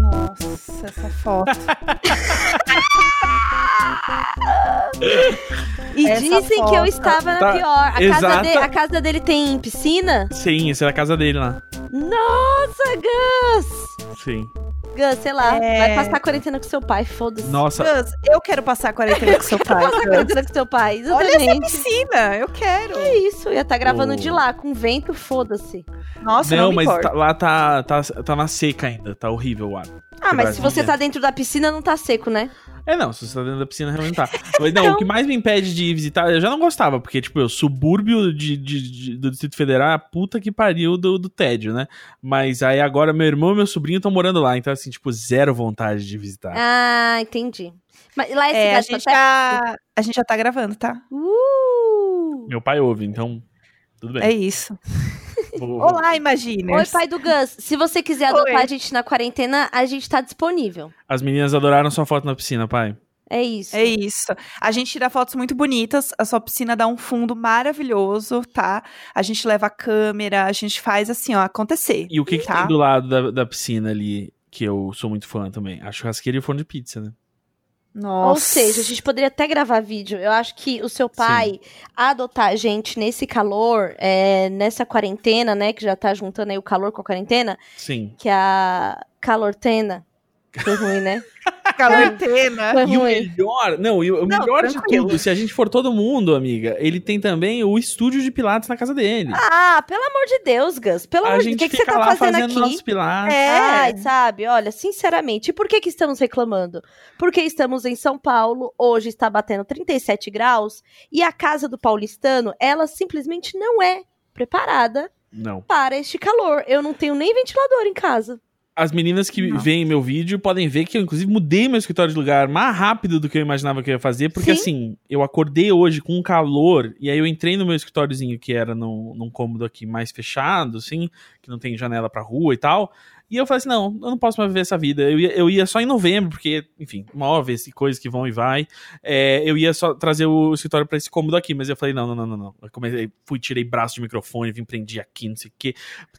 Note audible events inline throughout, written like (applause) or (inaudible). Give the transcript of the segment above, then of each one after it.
Nossa, essa foto. E Essa dizem que eu estava na Tá, pior. A casa, exata- de- a casa dele tem piscina? Sim, essa é a casa dele lá. Nossa, Gus! Sim. Gus, sei lá, É. vai passar a quarentena com seu pai, foda-se. Nossa, Gus, eu quero passar a quarentena com seu pai. Passar a quarentena com seu pai, Olha essa exatamente. piscina, eu quero. É isso, ia estar gravando O- de lá, com vento, foda-se. Nossa, não, não, me mas tá- lá tá, tá, tá na seca ainda, tá horrível o ar. Ah, mas se você tá dentro da piscina, não tá seco, né? É, não, se você tá dentro da piscina, realmente tá. (laughs) Mas não, o que mais me impede de ir visitar, eu já não gostava, porque, tipo, o subúrbio de, de- de- do Distrito Federal é a puta que pariu do, do tédio, né? Mas aí agora meu irmão e meu sobrinho estão morando lá, então, assim, tipo, zero vontade de visitar. Ah, entendi. Mas lá é É, a cidade gente, tá já, a gente já tá gravando, tá? Uh! Meu pai ouve, então, tudo bem. É isso. Olá, Oi, Imaginers. pai do Gus. Se você quiser Oi. adotar a gente na quarentena, a gente tá disponível. As meninas adoraram sua foto na piscina, pai. É isso. É isso. A gente tira fotos muito bonitas. A sua piscina dá um fundo maravilhoso, tá? A gente leva a câmera, a gente faz assim, ó, acontecer. E o que, que Tá. tem do lado da, da piscina ali, que eu sou muito fã também? A churrasqueira e o forno de pizza, né? Nossa. Ou seja, a gente poderia até gravar vídeo. Eu acho que o seu pai adotar a gente nesse calor, é, nessa quarentena, né? Que já tá juntando aí o calor com a quarentena, Sim. que a calortena. Foi ruim, né? (laughs) Quarentena. Foi E o melhor, não, e o Não, melhor de tudo, se a gente for todo mundo, amiga, ele tem também o estúdio de pilates na casa dele. Ah, pelo amor de Deus, Gus. Pelo a amor de Deus. O que, que você fica tá lá fazendo, fazendo aqui? nossos pilates. É. Ai, sabe, olha, sinceramente, e por que que estamos reclamando? Porque estamos em São Paulo, hoje está batendo 37 graus, e a casa do paulistano, ela simplesmente não é preparada Não. para este calor. Eu não tenho nem ventilador em casa. As meninas que Não. veem meu vídeo podem ver que eu, inclusive, mudei meu escritório de lugar mais rápido do que eu imaginava que eu ia fazer, porque Sim. assim, eu acordei hoje com um calor, e aí eu entrei no meu escritóriozinho que era num, num cômodo aqui mais fechado, assim, que não tem janela pra rua e tal. E eu falei assim: não, eu não posso mais viver essa vida. Eu ia, eu ia só em novembro, porque, enfim, móveis e coisas que vão e vai. É, eu ia só trazer o escritório pra esse cômodo aqui, mas eu falei: não, não, não, não, não. Eu comecei, fui, tirei braço de microfone, vim prendi aqui, não sei o quê.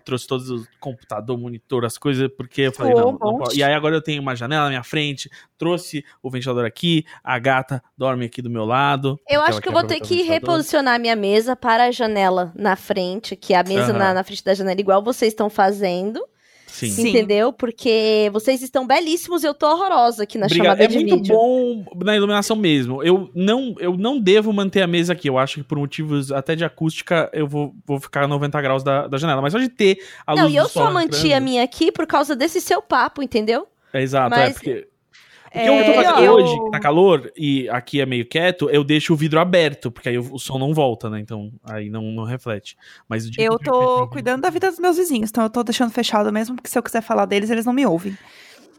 Trouxe todos os computador, monitor, as coisas, porque eu falei: Pô, não, não. E aí agora eu tenho uma janela na minha frente, trouxe o ventilador aqui, a gata dorme aqui do meu lado. Eu acho que eu vou ter que reposicionar minha mesa para a janela na frente, que é a mesa Aham. na, na frente da janela, igual vocês estão fazendo, Sim. Sim. entendeu? Porque vocês estão belíssimos e eu tô horrorosa aqui na Obrigado. chamada É de muito vídeo. bom na iluminação mesmo. Eu não, eu não devo manter a mesa aqui. Eu acho que por motivos até de acústica eu vou, vou ficar a 90 graus da, da janela. Mas só de ter a Não, luz e eu só manti a minha aqui por causa desse seu papo, entendeu? É exato, Mas- é porque. Porque É, o que eu tô fazendo eu- hoje, que tá calor, e aqui é meio quieto, eu deixo o vidro aberto, porque aí o, som não volta, né? Então aí não, não reflete. Mas o dia Eu tô cuidando da vida dos meus vizinhos, então eu tô deixando fechado mesmo, porque se eu quiser falar deles, eles não me ouvem.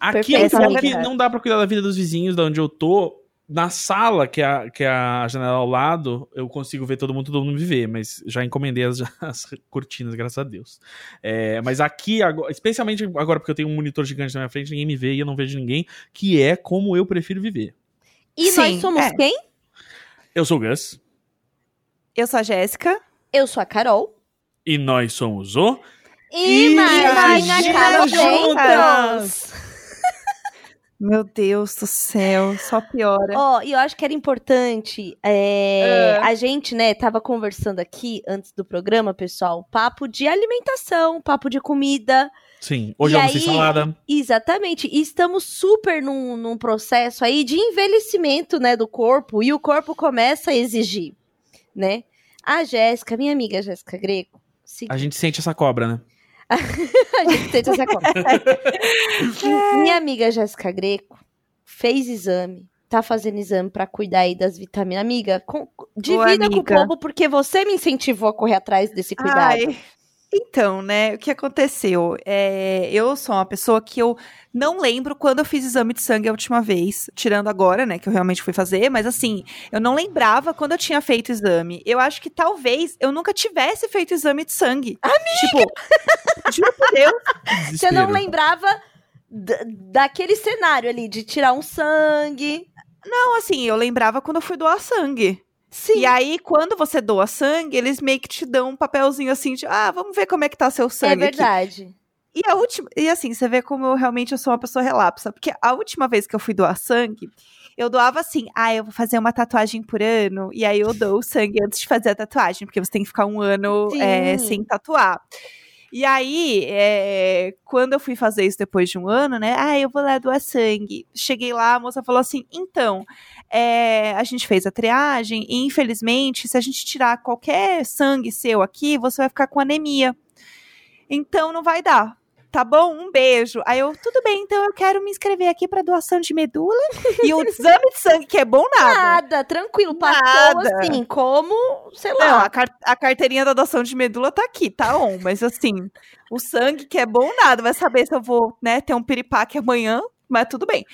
Aqui é Perfeito, é bom que não dá pra cuidar da vida dos vizinhos, da onde eu tô. Na sala, que é, a, que é a janela ao lado, eu consigo ver todo mundo, todo mundo me vê, mas já encomendei as, (laughs) as cortinas, graças a Deus. É, mas aqui, agora, especialmente agora porque eu tenho um monitor gigante na minha frente, ninguém me vê e eu não vejo ninguém, que é como eu prefiro viver. E Sim, nós somos é. quem? Eu sou o Gus, Eu sou a Jéssica. Eu sou a Carol. e nós somos o... Imagina Imagina juntas! Meu Deus do céu, só piora. Ó, e eu acho que era importante. é, Ah. A gente, né, tava conversando aqui antes do programa, pessoal, papo de alimentação, papo de comida. Sim, hoje E eu aí- salada. Exatamente. E estamos super num, num processo aí de envelhecimento, né, do corpo. E o corpo começa a exigir, né? A Jéssica, minha amiga Jéssica Greco. se- A gente sente essa cobra, né? (laughs) a gente tenta essa conta. (laughs) Minha amiga Jéssica Greco fez exame, tá fazendo exame pra cuidar aí das vitaminas. Amiga, com, divida com o amiga. povo, porque você me incentivou a correr atrás desse cuidado. Ai, então, né, o que aconteceu? É, eu sou uma pessoa que eu não lembro quando eu fiz exame de sangue a última vez, tirando agora, né, que eu realmente fui fazer, mas assim, eu não lembrava quando eu tinha feito exame. Eu acho que talvez eu nunca tivesse feito exame de sangue. Amiga! Tipo, juro por Deus, (laughs) Você não lembrava daquele cenário ali, de tirar um sangue. Não, assim, eu lembrava quando eu fui doar sangue. Sim. E aí, quando você doa sangue, eles meio que te dão um papelzinho assim de, ah, vamos ver como é que tá seu sangue é aqui. verdade. E a última, e assim, você vê como eu realmente eu sou uma pessoa relapsa, porque a última vez que eu fui doar sangue, eu doava assim, ah, eu vou fazer uma tatuagem por ano, e aí eu dou o sangue antes de fazer a tatuagem, porque você tem que ficar um ano é, sem tatuar. E aí, é, quando eu fui fazer isso depois de um ano, né? Ah, eu vou lá doar sangue. Cheguei lá, a moça falou assim: então, é, a gente fez a triagem e, infelizmente, se a gente tirar qualquer sangue seu aqui, você vai ficar com anemia. Então não vai dar. Tá bom? Um beijo. Aí eu, tudo bem, então eu quero me inscrever aqui pra doação de medula. e o exame de sangue, que é bom nada. Nada, tranquilo. Passou Nada. assim, como, sei Não, lá. a, car- a carteirinha da doação de medula tá aqui, tá on. Mas assim, o sangue, que é bom nada. Vai saber se eu vou, né, ter um piripaque amanhã, mas tudo bem.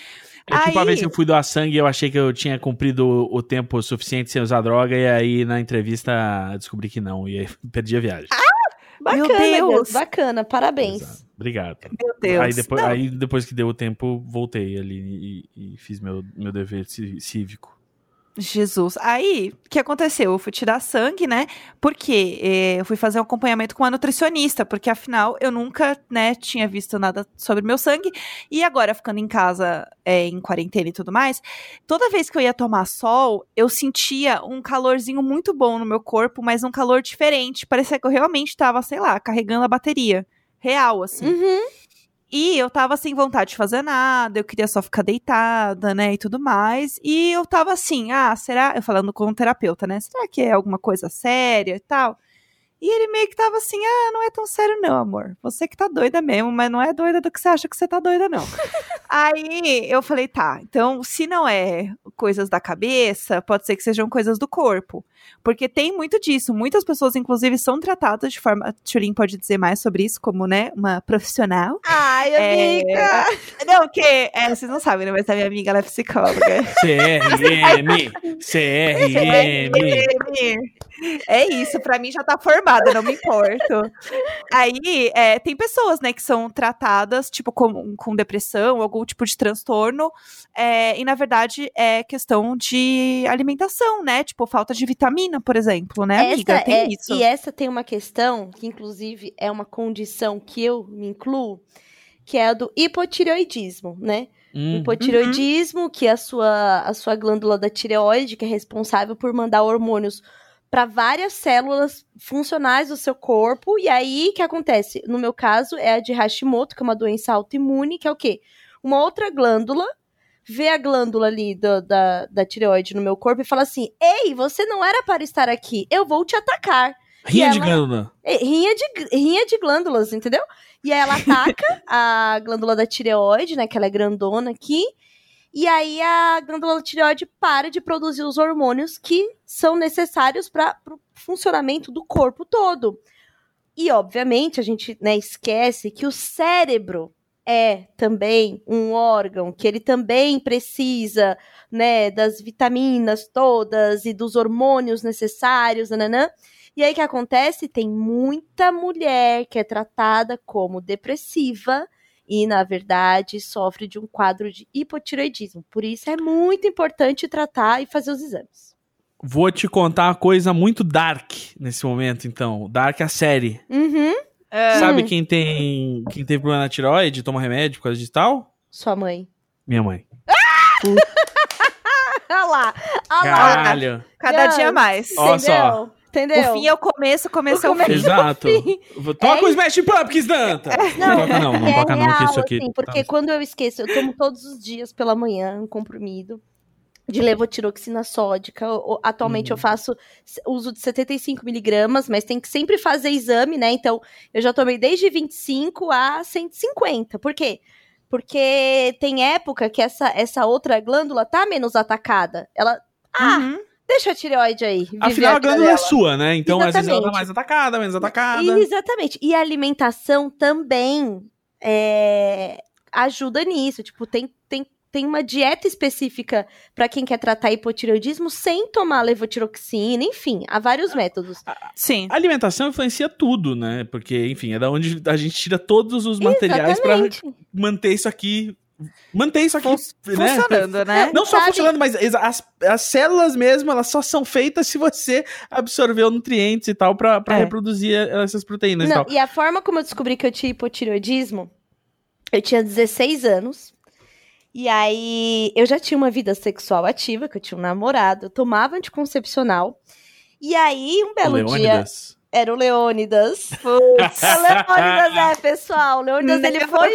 É tipo a Aí- vez que eu fui doar sangue eu achei que eu tinha cumprido o, tempo suficiente sem usar droga, e aí na entrevista descobri que não, e aí (laughs) perdi a viagem. Bacana, Meu Deus. Deus, bacana, parabéns. Exato. Obrigado. Meu Deus. Aí depois, Não, aí depois que deu o tempo, voltei ali e, e fiz meu, meu dever cívico. Jesus. Aí, o que aconteceu? Eu fui tirar sangue, né? Porque eh, eu fui fazer um acompanhamento com uma nutricionista, porque afinal eu nunca, né, tinha visto nada sobre meu sangue. E agora, ficando em casa, eh, em quarentena e tudo mais, toda vez que eu ia tomar sol, eu sentia um calorzinho muito bom no meu corpo, mas um calor diferente. Parecia que eu realmente tava, sei lá, carregando a bateria. Real, assim. Uhum. E eu tava sem vontade de fazer nada, eu queria só ficar deitada, né, e tudo mais. E eu tava assim, ah, será? Eu falando com o terapeuta, né? Será que é alguma coisa séria e tal? E ele meio que tava assim, ah, não é tão sério não, amor. Você que tá doida mesmo, mas não é doida do que você acha que você tá doida, não. (laughs) Aí eu falei, tá, então se não é coisas da cabeça, pode ser que sejam coisas do corpo. Porque tem muito disso. Muitas pessoas, inclusive, são tratadas de forma. A Tulin pode dizer mais sobre isso, como, né, uma profissional. Ai, É, amiga. Não, que é, vocês não sabem, né? Mas a minha amiga ela é psicóloga. CRM! CRM! É isso, pra mim já tá formada, não me importo. Aí, é, tem pessoas, né, que são tratadas, tipo, com, com depressão, algum tipo de transtorno, é, e na verdade é questão de alimentação, né? Tipo, falta de vitamina, por exemplo, né, amiga? Essa tem é- isso. E essa tem uma questão, que inclusive é uma condição que eu me incluo, que é a do hipotireoidismo, né? Hum, Hipotireoidismo, que é a sua, a sua glândula da tireoide, que é responsável por mandar hormônios para várias células funcionais do seu corpo. E aí, o que acontece? No meu caso, é a de Hashimoto, que é uma doença autoimune, que é o quê? Uma outra glândula vê a glândula ali do- da, da tireoide no meu corpo e fala assim: Ei, você não era para estar aqui, eu vou te atacar. Rinha E de ela- glândula. É, Rinha de, rinha de glândulas, entendeu? E aí ela ataca (laughs) a glândula da tireoide, né? Que ela é grandona aqui. E aí a glândula tireoide para de produzir os hormônios que são necessários para o funcionamento do corpo todo. E, obviamente, a gente né, esquece que o cérebro é também um órgão que ele também precisa né, das vitaminas todas e dos hormônios necessários, nananã. E aí o que acontece? Tem muita mulher que é tratada como depressiva e, na verdade, sofre de um quadro de hipotireoidismo. Por isso é muito importante tratar e fazer os exames. Vou te contar uma coisa muito dark nesse momento, então. Dark é a série. Uhum. É, Sabe quem tem quem tem problema na tireoide, toma remédio por causa de tal? Sua mãe. Minha mãe. (laughs) Olha lá. Olha lá. Caralho. cada Não, dia mais. Entendeu? só. Entendeu? O fim é o começo, o começo é o começo fim. Exato. Toca É o Smash Pumpkins, Danta! Não, toca não, não é toca não, que real, isso aqui... assim, porque tá- quando eu esqueço, eu tomo todos os dias pela manhã um comprimido de levotiroxina sódica. Atualmente Uhum. eu faço uso de 75 miligramas, mas tem que sempre fazer exame, né? Então, eu já tomei desde 25 a 150. Por quê? Porque tem época que essa, essa outra glândula tá menos atacada. Ela. Ah, Uhum. Deixa a tireoide aí. Afinal, a glândula é sua, né? Então, às vezes ela tá Exatamente. mais atacada, menos atacada. Exatamente. E a alimentação também é, ajuda nisso. Tipo, tem, tem tem uma dieta específica para quem quer tratar hipotireoidismo sem tomar levotiroxina, enfim, há vários métodos. Sim. A alimentação influencia tudo, né? Porque, enfim, é da onde a gente tira todos os materiais para manter isso aqui. Manter isso aqui. Né? Funcionando, né? Não só Sabe... funcionando, mas as, as células mesmo, elas só são feitas se você absorver nutrientes e tal para é. reproduzir essas proteínas Não, e tal. E a forma como eu descobri que eu tinha hipotireoidismo, eu tinha 16 anos. E aí, eu já tinha uma vida sexual ativa, que eu tinha um namorado, eu tomava anticoncepcional. E aí, um belo Leônidas. dia. Era o Leônidas. (laughs) Putz. o Leônidas é, pessoal. O Leônidas, ele foi,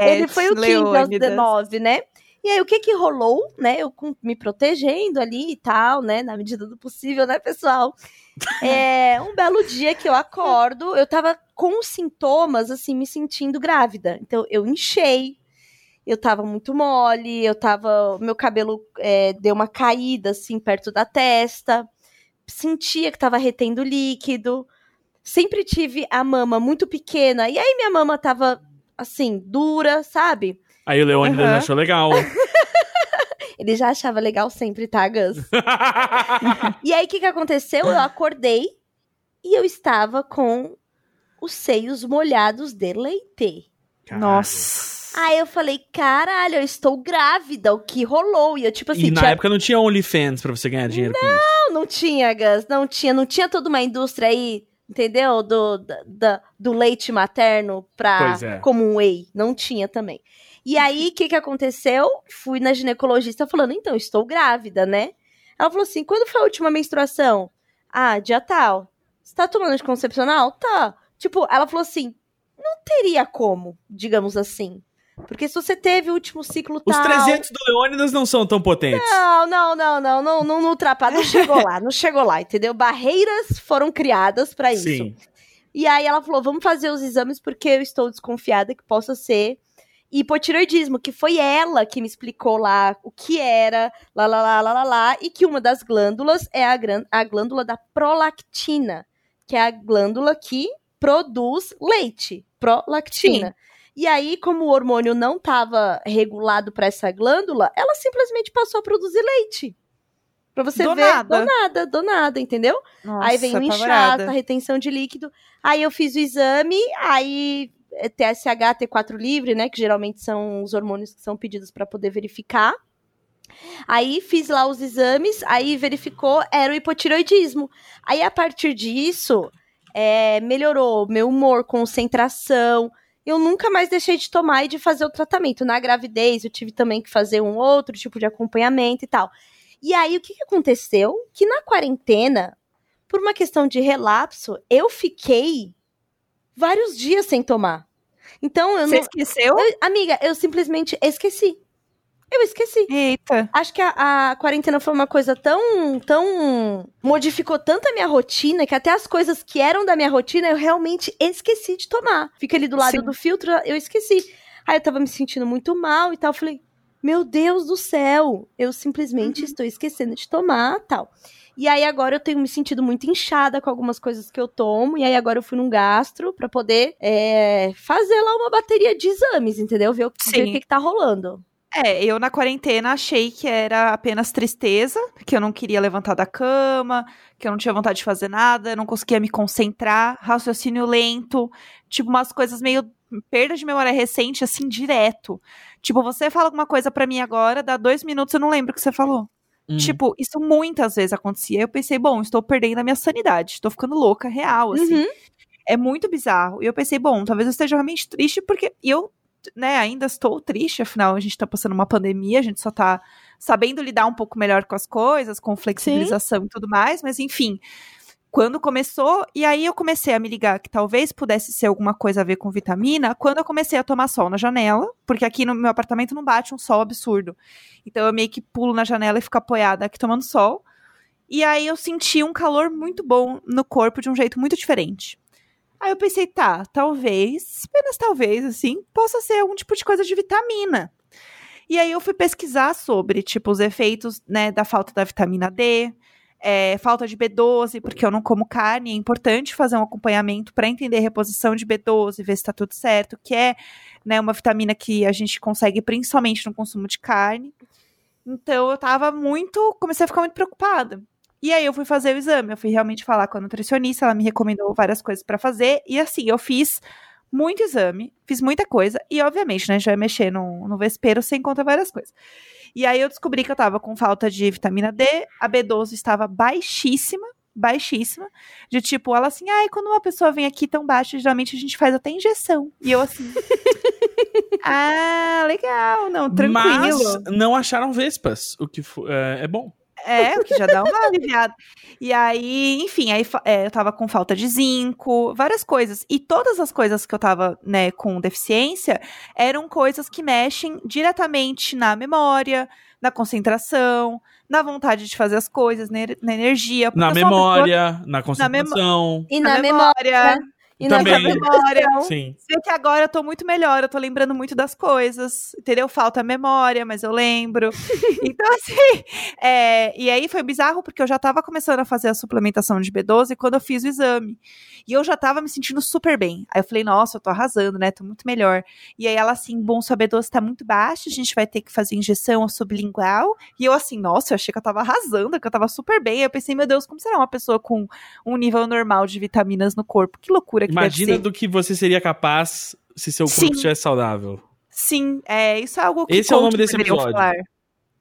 ele foi o King aos 19, né? E aí, o que que rolou, né? Eu me protegendo ali e tal, né? Na medida do possível, né, pessoal? (laughs) É, um belo dia que eu acordo, eu tava com sintomas, assim, me sentindo grávida. Então, eu enchei, eu tava muito mole, eu tava. Meu cabelo é, deu uma caída, assim, perto da testa. Sentia que tava retendo líquido. Sempre tive a mama muito pequena. E aí minha mama tava, assim, dura, sabe? Aí o Leônidas uhum. achou legal. (laughs) Ele já achava legal sempre, tá, Gus? (laughs) e aí, o que, que aconteceu? Eu acordei e eu estava com os seios molhados de leite. Caralho. Nossa. Aí eu falei, caralho, eu estou grávida, o que rolou? E eu, tipo assim. E na tinha... época não tinha OnlyFans pra você ganhar dinheiro não, com isso. Não, não tinha, Gus, não tinha. Não tinha toda uma indústria aí, entendeu? Do, da, do leite materno pra. É. Como um whey. Não tinha também. E aí, o que que aconteceu? Fui na ginecologista falando, então, estou grávida, né? Ela falou assim: quando foi a última menstruação? Ah, dia tal. Você tá tomando anticoncepcional? Tá. Tipo, ela falou assim: não teria como, digamos assim. Porque se você teve o último ciclo tal... Os 300 do Leônidas não são tão potentes. Não, não, não, não, não, não, não ultrapassa, não chegou lá, não chegou lá, entendeu? Barreiras foram criadas para isso. Sim. E aí ela falou, vamos fazer os exames porque eu estou desconfiada que possa ser hipotiroidismo, que foi ela que me explicou lá o que era, lá, lá, lá, lá, lá, lá e que uma das glândulas é a, a glândula da prolactina, que é a glândula que produz leite, prolactina. Sim. E aí, como o hormônio não estava regulado para essa glândula, ela simplesmente passou a produzir leite. Pra você do ver, nada. do nada, do nada, entendeu? Nossa, aí vem o inchaço, a retenção de líquido. Aí eu fiz o exame, aí é TSH, T4 livre, né, que geralmente são os hormônios que são pedidos para poder verificar. Aí fiz lá os exames, aí verificou, era o hipotiroidismo. Aí a partir disso, é, melhorou meu humor, concentração, eu nunca mais deixei de tomar e de fazer o tratamento. Na gravidez, eu tive também que fazer um outro tipo de acompanhamento e tal. E aí, o que, que aconteceu? Que na quarentena, por uma questão de relapso, eu fiquei vários dias sem tomar. Então, eu Você não... esqueceu? Eu, amiga, eu simplesmente esqueci. Eu esqueci. Eita. Acho que a, a, quarentena foi uma coisa tão, tão. modificou tanto a minha rotina que até as coisas que eram da minha rotina eu realmente esqueci de tomar. Fica ali do lado Sim. do filtro, eu esqueci. Aí eu tava me sentindo muito mal e tal. Falei, meu Deus do céu, eu simplesmente uhum. estou esquecendo de tomar tal. E aí agora eu tenho me sentido muito inchada com algumas coisas que eu tomo. E aí agora eu fui num gastro para poder é, fazer lá uma bateria de exames, entendeu? Ver o, ver o que, que tá rolando. É, eu na quarentena achei que era apenas tristeza, que eu não queria levantar da cama, que eu não tinha vontade de fazer nada, não conseguia me concentrar, raciocínio lento, tipo umas coisas meio perda de memória recente, assim, direto. Tipo, você fala alguma coisa para mim agora, dá dois minutos eu não lembro o que você falou. Hum. Tipo, isso muitas vezes acontecia. Eu pensei, bom, estou perdendo a minha sanidade, estou ficando louca, real, assim. Uhum. É muito bizarro. E eu pensei, bom, talvez eu esteja realmente triste, porque eu né, ainda estou triste, afinal a gente está passando uma pandemia, a gente só está sabendo lidar um pouco melhor com as coisas, com flexibilização Sim. e tudo mais, mas enfim, quando começou, e aí eu comecei a me ligar que talvez pudesse ser alguma coisa a ver com vitamina, quando eu comecei a tomar sol na janela, porque aqui no meu apartamento não bate um sol absurdo. Então eu meio que pulo na janela e fico apoiada aqui tomando sol. E aí eu senti um calor muito bom no corpo de um jeito muito diferente. Aí eu pensei, tá, talvez, apenas talvez, assim, possa ser algum tipo de coisa de vitamina. E aí eu fui pesquisar sobre, tipo, os efeitos, né, da falta da vitamina D, é, falta de B12, porque eu não como carne. É importante fazer um acompanhamento para entender a reposição de B12, ver se está tudo certo, que é né, uma vitamina que a gente consegue principalmente no consumo de carne. Então eu tava muito. Comecei a ficar muito preocupada. E aí eu fui fazer o exame, eu fui realmente falar com a nutricionista, ela me recomendou várias coisas para fazer, e assim, eu fiz muito exame, fiz muita coisa, e obviamente, né, a gente vai mexer no, no vespeiro, você encontra várias coisas. E aí eu descobri que eu tava com falta de vitamina D, a B12 estava baixíssima, baixíssima, de tipo, ela assim, ai, quando uma pessoa vem aqui tão baixa, geralmente a gente faz até injeção. E eu assim, (laughs) ah, legal, não, tranquilo. Mas não acharam vespas, o que é, é bom. É, o que já dá uma aliviada. E aí, enfim, aí é, eu tava com falta de zinco, várias coisas. E todas as coisas que eu tava, né, com deficiência, eram coisas que mexem diretamente na memória, na concentração, na vontade de fazer as coisas, na, na energia. Na memória, pessoa... na concentração. Na e na, na memória. memória. E Também. na memória. Sim. Sei que agora eu tô muito melhor, eu tô lembrando muito das coisas, entendeu? Falta memória, mas eu lembro. (laughs) então, assim, é, e aí foi bizarro porque eu já tava começando a fazer a suplementação de B12 quando eu fiz o exame. E eu já tava me sentindo super bem. Aí eu falei, nossa, eu tô arrasando, né? Tô muito melhor. E aí ela assim, bom, sua B12 tá muito baixa, a gente vai ter que fazer injeção sublingual. E eu assim, nossa, eu achei que eu tava arrasando, que eu tava super bem. Aí eu pensei, meu Deus, como será uma pessoa com um nível normal de vitaminas no corpo? Que loucura que Imagina do que você seria capaz se seu corpo Sim. estivesse saudável. Sim, é, isso é algo que Esse é o nome desse episódio. Falar.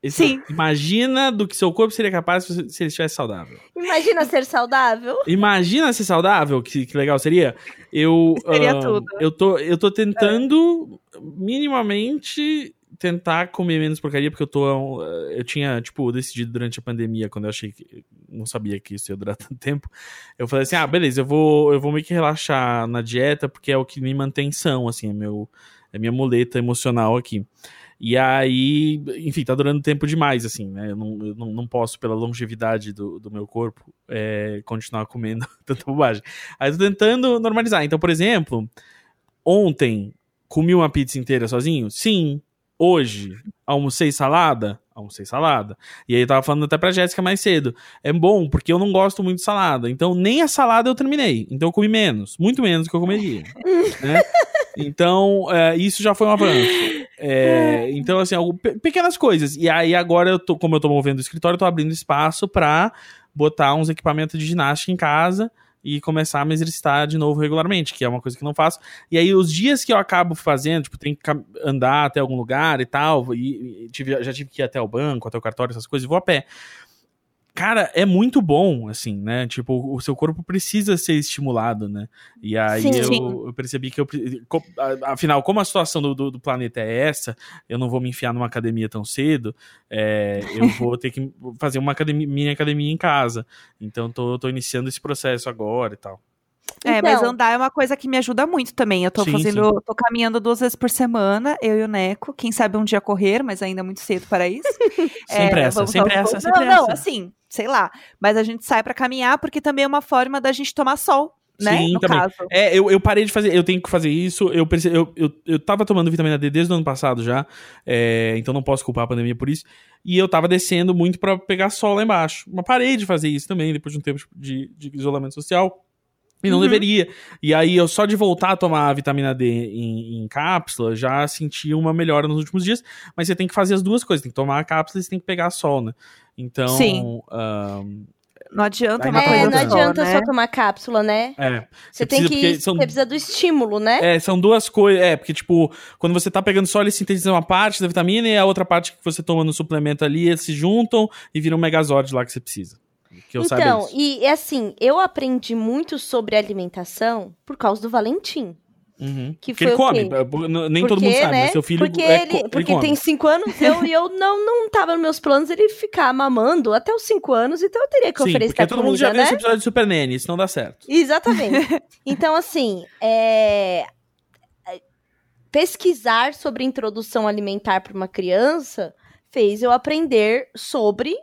Esse Sim. É, imagina do que seu corpo seria capaz se ele estivesse saudável. Imagina ser saudável. Imagina ser saudável, que, que legal seria. Eu, seria uh, tudo. Eu tô, eu tô tentando é. minimamente tentar comer menos porcaria, porque eu tô. Eu tinha, tipo, decidido durante a pandemia, quando eu achei que. Não sabia que isso ia durar (laughs) tanto tempo. Eu falei assim: ah, beleza, eu vou, eu vou meio que relaxar na dieta, porque é o que me mantém são, assim, é, meu, é minha muleta emocional aqui. E aí, enfim, tá durando tempo demais, assim, né? Eu não, eu não, não posso, pela longevidade do, do meu corpo, é, continuar comendo (laughs) tanta bobagem. Aí tô tentando normalizar. Então, por exemplo, ontem comi uma pizza inteira sozinho? Sim. Hoje, almocei salada? Almocei salada. E aí eu tava falando até pra Jéssica mais cedo. É bom, porque eu não gosto muito de salada. Então, nem a salada eu terminei. Então, eu comi menos. Muito menos do que eu comeria. (laughs) né? Então, é, isso já foi um avanço. É, então, assim, pequenas coisas. E aí, agora, eu tô, como eu tô movendo o escritório, eu tô abrindo espaço pra botar uns equipamentos de ginástica em casa e começar a me exercitar de novo regularmente, que é uma coisa que não faço. E aí, os dias que eu acabo fazendo, tipo, tem que andar até algum lugar e tal, e, e tive, já tive que ir até o banco, até o cartório, essas coisas, e vou a pé cara, é muito bom, assim, né? Tipo, o seu corpo precisa ser estimulado, né? E aí sim, eu, sim. eu, percebi que eu. Afinal, como a situação do, do, do, planeta é essa, eu não vou me enfiar numa academia tão cedo. É, eu (laughs) vou ter que fazer uma academia, minha academia em casa. Então, tô, tô iniciando esse processo agora e tal. É, então, mas andar é uma coisa que me ajuda muito também. Eu tô sim, fazendo, sim. tô caminhando duas vezes por semana, eu e o Neco. Quem sabe um dia correr, mas ainda é muito cedo para isso. (laughs) sem é, pressa, vamos, sem vamos, pressa, sem não, pressa. Não, assim, sei lá. Mas a gente sai para caminhar porque também é uma forma da gente tomar sol. Né, Sim, também. Caso. É, eu, eu parei de fazer, eu tenho que fazer isso. Eu, eu, eu, eu tava tomando vitamina D desde o ano passado já, é, então não posso culpar a pandemia por isso. E eu tava descendo muito para pegar sol lá embaixo. Mas parei de fazer isso também, depois de um tempo de, de isolamento social. E não uhum. deveria. E aí, eu só de voltar a tomar a vitamina D em, em, cápsula, já senti uma melhora nos últimos dias. Mas você tem que fazer as duas coisas. Tem que tomar a cápsula e você tem que pegar sol, né? Então. Sim. Um, não adianta uma é, coisa não adianta só, né? só tomar cápsula, né? É. Você, tem que. São, você precisa do estímulo, né? É, são duas coisas. É, porque, tipo, quando você tá pegando só, ele sintetiza uma parte da vitamina e a outra parte que você toma no suplemento ali, eles se juntam e viram um megazord lá que você precisa. Que eu então, e assim, eu aprendi muito sobre alimentação por causa do Valentim. Uhum. Que porque foi ele come, nem porque, todo mundo sabe, né? mas seu filho porque é, ele, Porque ele tem cinco anos, eu, e (laughs) eu não, não tava nos meus planos ele ficar mamando até os cinco anos, então eu teria que Sim, oferecer porque todo comida, mundo já né? viu esse episódio de Super Nanny, isso não dá certo. Exatamente. (laughs) então, assim, é... pesquisar sobre introdução alimentar para uma criança fez eu aprender sobre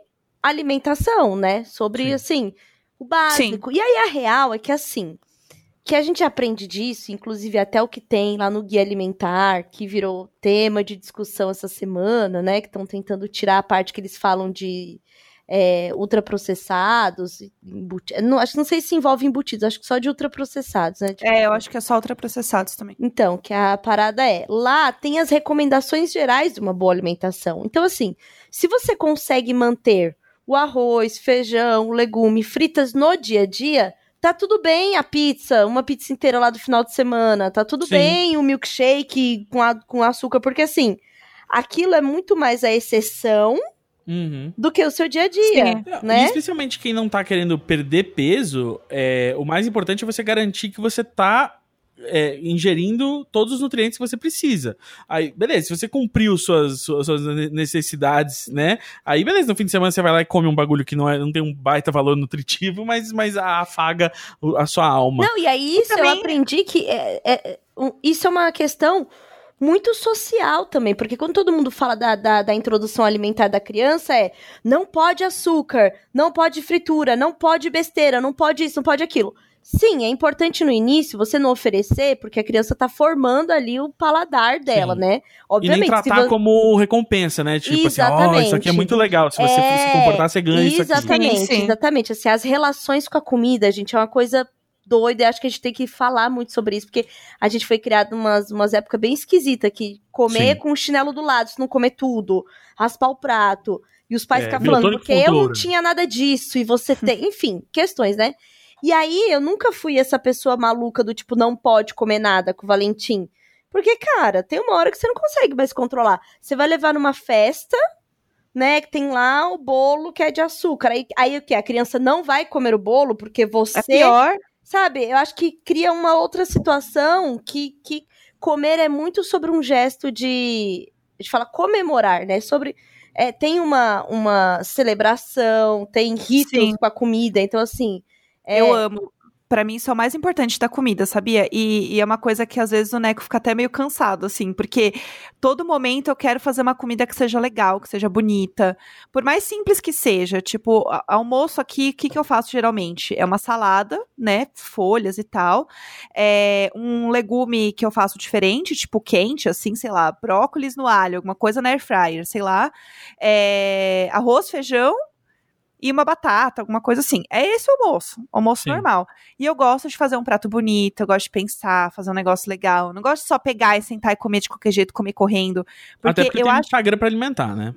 alimentação, né? Sobre, Sim. assim, o básico. Sim. E aí a real é que, assim, que a gente aprende disso, inclusive até o que tem lá no Guia Alimentar, que virou tema de discussão essa semana, né? Que estão tentando tirar a parte que eles falam de é, ultraprocessados, embuti- não, acho que não sei se envolve embutidos, acho que só de ultraprocessados, né? Tipo, É, eu acho que é só ultraprocessados também. Então, que a parada é, lá tem as recomendações gerais de uma boa alimentação. Então, assim, se você consegue manter o arroz, feijão, legume, fritas no dia a dia, tá tudo bem a pizza, uma pizza inteira lá do final de semana, tá tudo Sim. bem o milkshake com, a- com açúcar, porque assim, aquilo é muito mais a exceção Uhum. do que o seu dia a dia, Sim. E né? especialmente quem não tá querendo perder peso, é, o mais importante é você garantir que você tá é, ingerindo todos os nutrientes que você precisa. Aí, beleza, se você cumpriu suas, suas, suas necessidades, né? Aí, beleza, no fim de semana você vai lá e come um bagulho que não, é, não tem um baita valor nutritivo, mas, mas afaga a sua alma. Não, e aí isso eu também- aprendi que é, é- um- isso é uma questão muito social também, porque quando todo mundo fala da, da, da introdução alimentar da criança é não pode açúcar, não pode fritura, não pode besteira, não pode isso, não pode aquilo. Sim, é importante no início você não oferecer, porque a criança tá formando ali o paladar dela, Sim. né? E nem Obviamente, se tratar vo- como recompensa, né? Tipo assim, ó, Exatamente. isso aqui é muito legal. Se você É, se comportar, você ganha isso aqui. Exatamente, Sim, exatamente. Assim, as relações com a comida, gente, é uma coisa doida. e Acho que a gente tem que falar muito sobre isso, porque a gente foi criado umas, umas épocas bem esquisitas, que comer Sim. com o chinelo do lado, se não comer tudo, raspar o prato, e os pais É, ficam falando, porque eu não tinha nada disso, e você tem, enfim, questões, né? E aí, eu nunca fui essa pessoa maluca do tipo, não pode comer nada com o Valentim. Porque, cara, tem uma hora que você não consegue mais controlar. Você vai levar numa festa, né? Que tem lá o bolo que é de açúcar. Aí, aí o que? A criança não vai comer o bolo porque você. É pior. Sabe? Eu acho que cria uma outra situação que, que comer é muito sobre um gesto de. A gente fala comemorar, né? Sobre. é, tem uma, uma celebração, tem ritos Sim. com a comida. Então, assim. É, Eu amo. Pra mim, isso é o mais importante da comida, sabia? E, e é uma coisa que às vezes o Neco fica até meio cansado, assim, porque todo momento eu quero fazer uma comida que seja legal, que seja bonita. Por mais simples que seja, tipo, almoço aqui, o que, que eu faço geralmente? É uma salada, né? Folhas e tal. É um legume que eu faço diferente, tipo quente, assim, sei lá, brócolis no alho, alguma coisa na air fryer, sei lá. É, arroz, feijão e uma batata, alguma coisa assim. É esse o almoço, almoço Sim. normal. E eu gosto de fazer um prato bonito, eu gosto de pensar, fazer um negócio legal. Eu não gosto de só pegar e sentar e comer de qualquer jeito, comer correndo. Porque, Até porque eu tem acho. Instagram pra alimentar, né?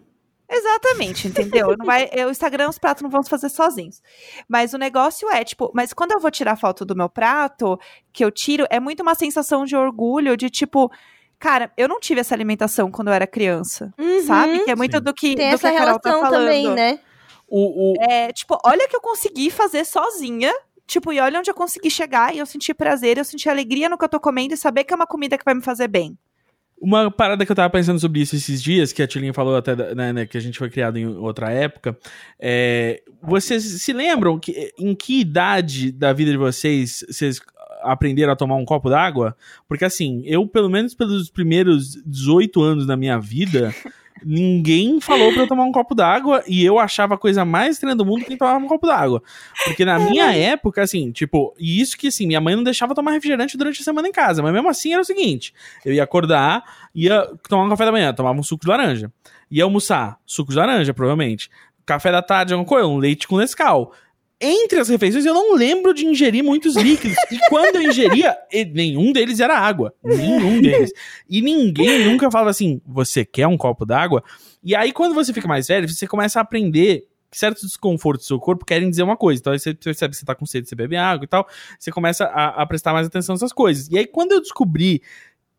Exatamente, entendeu? Não vai, eu, o Instagram, os pratos não vão se fazer sozinhos. Mas o negócio é, tipo, mas quando eu vou tirar foto do meu prato, que eu tiro, é muito uma sensação de orgulho, de tipo. Cara, eu não tive essa alimentação quando eu era criança, Uhum. sabe? Que é muito Sim. do que, Tem do essa que a Carol tá relação falando. também, né? O, o, É, tipo, olha que eu consegui fazer sozinha. Tipo, e olha onde eu consegui chegar. E eu senti prazer, eu senti alegria no que eu tô comendo e saber que é uma comida que vai me fazer bem. Uma parada que eu tava pensando sobre isso esses dias, que a Tilinha falou até, né, né, que a gente foi criado em outra época. É, vocês se lembram que, em que idade da vida de vocês vocês aprenderam a tomar um copo d'água? Porque assim, eu, pelo menos pelos primeiros 18 anos da minha vida, (laughs) ninguém falou pra eu tomar um copo d'água e eu achava a coisa mais estranha do mundo quem tomava um copo d'água. Porque na minha época, assim, tipo, e isso que assim, minha mãe não deixava tomar refrigerante durante a semana em casa, mas mesmo assim era o seguinte: eu ia acordar, ia tomar um café da manhã, tomava um suco de laranja. Ia almoçar, suco de laranja, provavelmente. Café da tarde, alguma coisa, um leite com Nescau. Entre as refeições, eu não lembro de ingerir muitos líquidos. E quando eu ingeria, nenhum deles era água. Nenhum deles. E ninguém nunca falava assim: você quer um copo d'água? E aí, quando você fica mais velho, você começa a aprender que certos desconfortos do seu corpo querem dizer uma coisa. Então, aí você percebe que você tá com sede, você bebe água e tal. Você começa a, a prestar mais atenção nessas coisas. E aí, quando eu descobri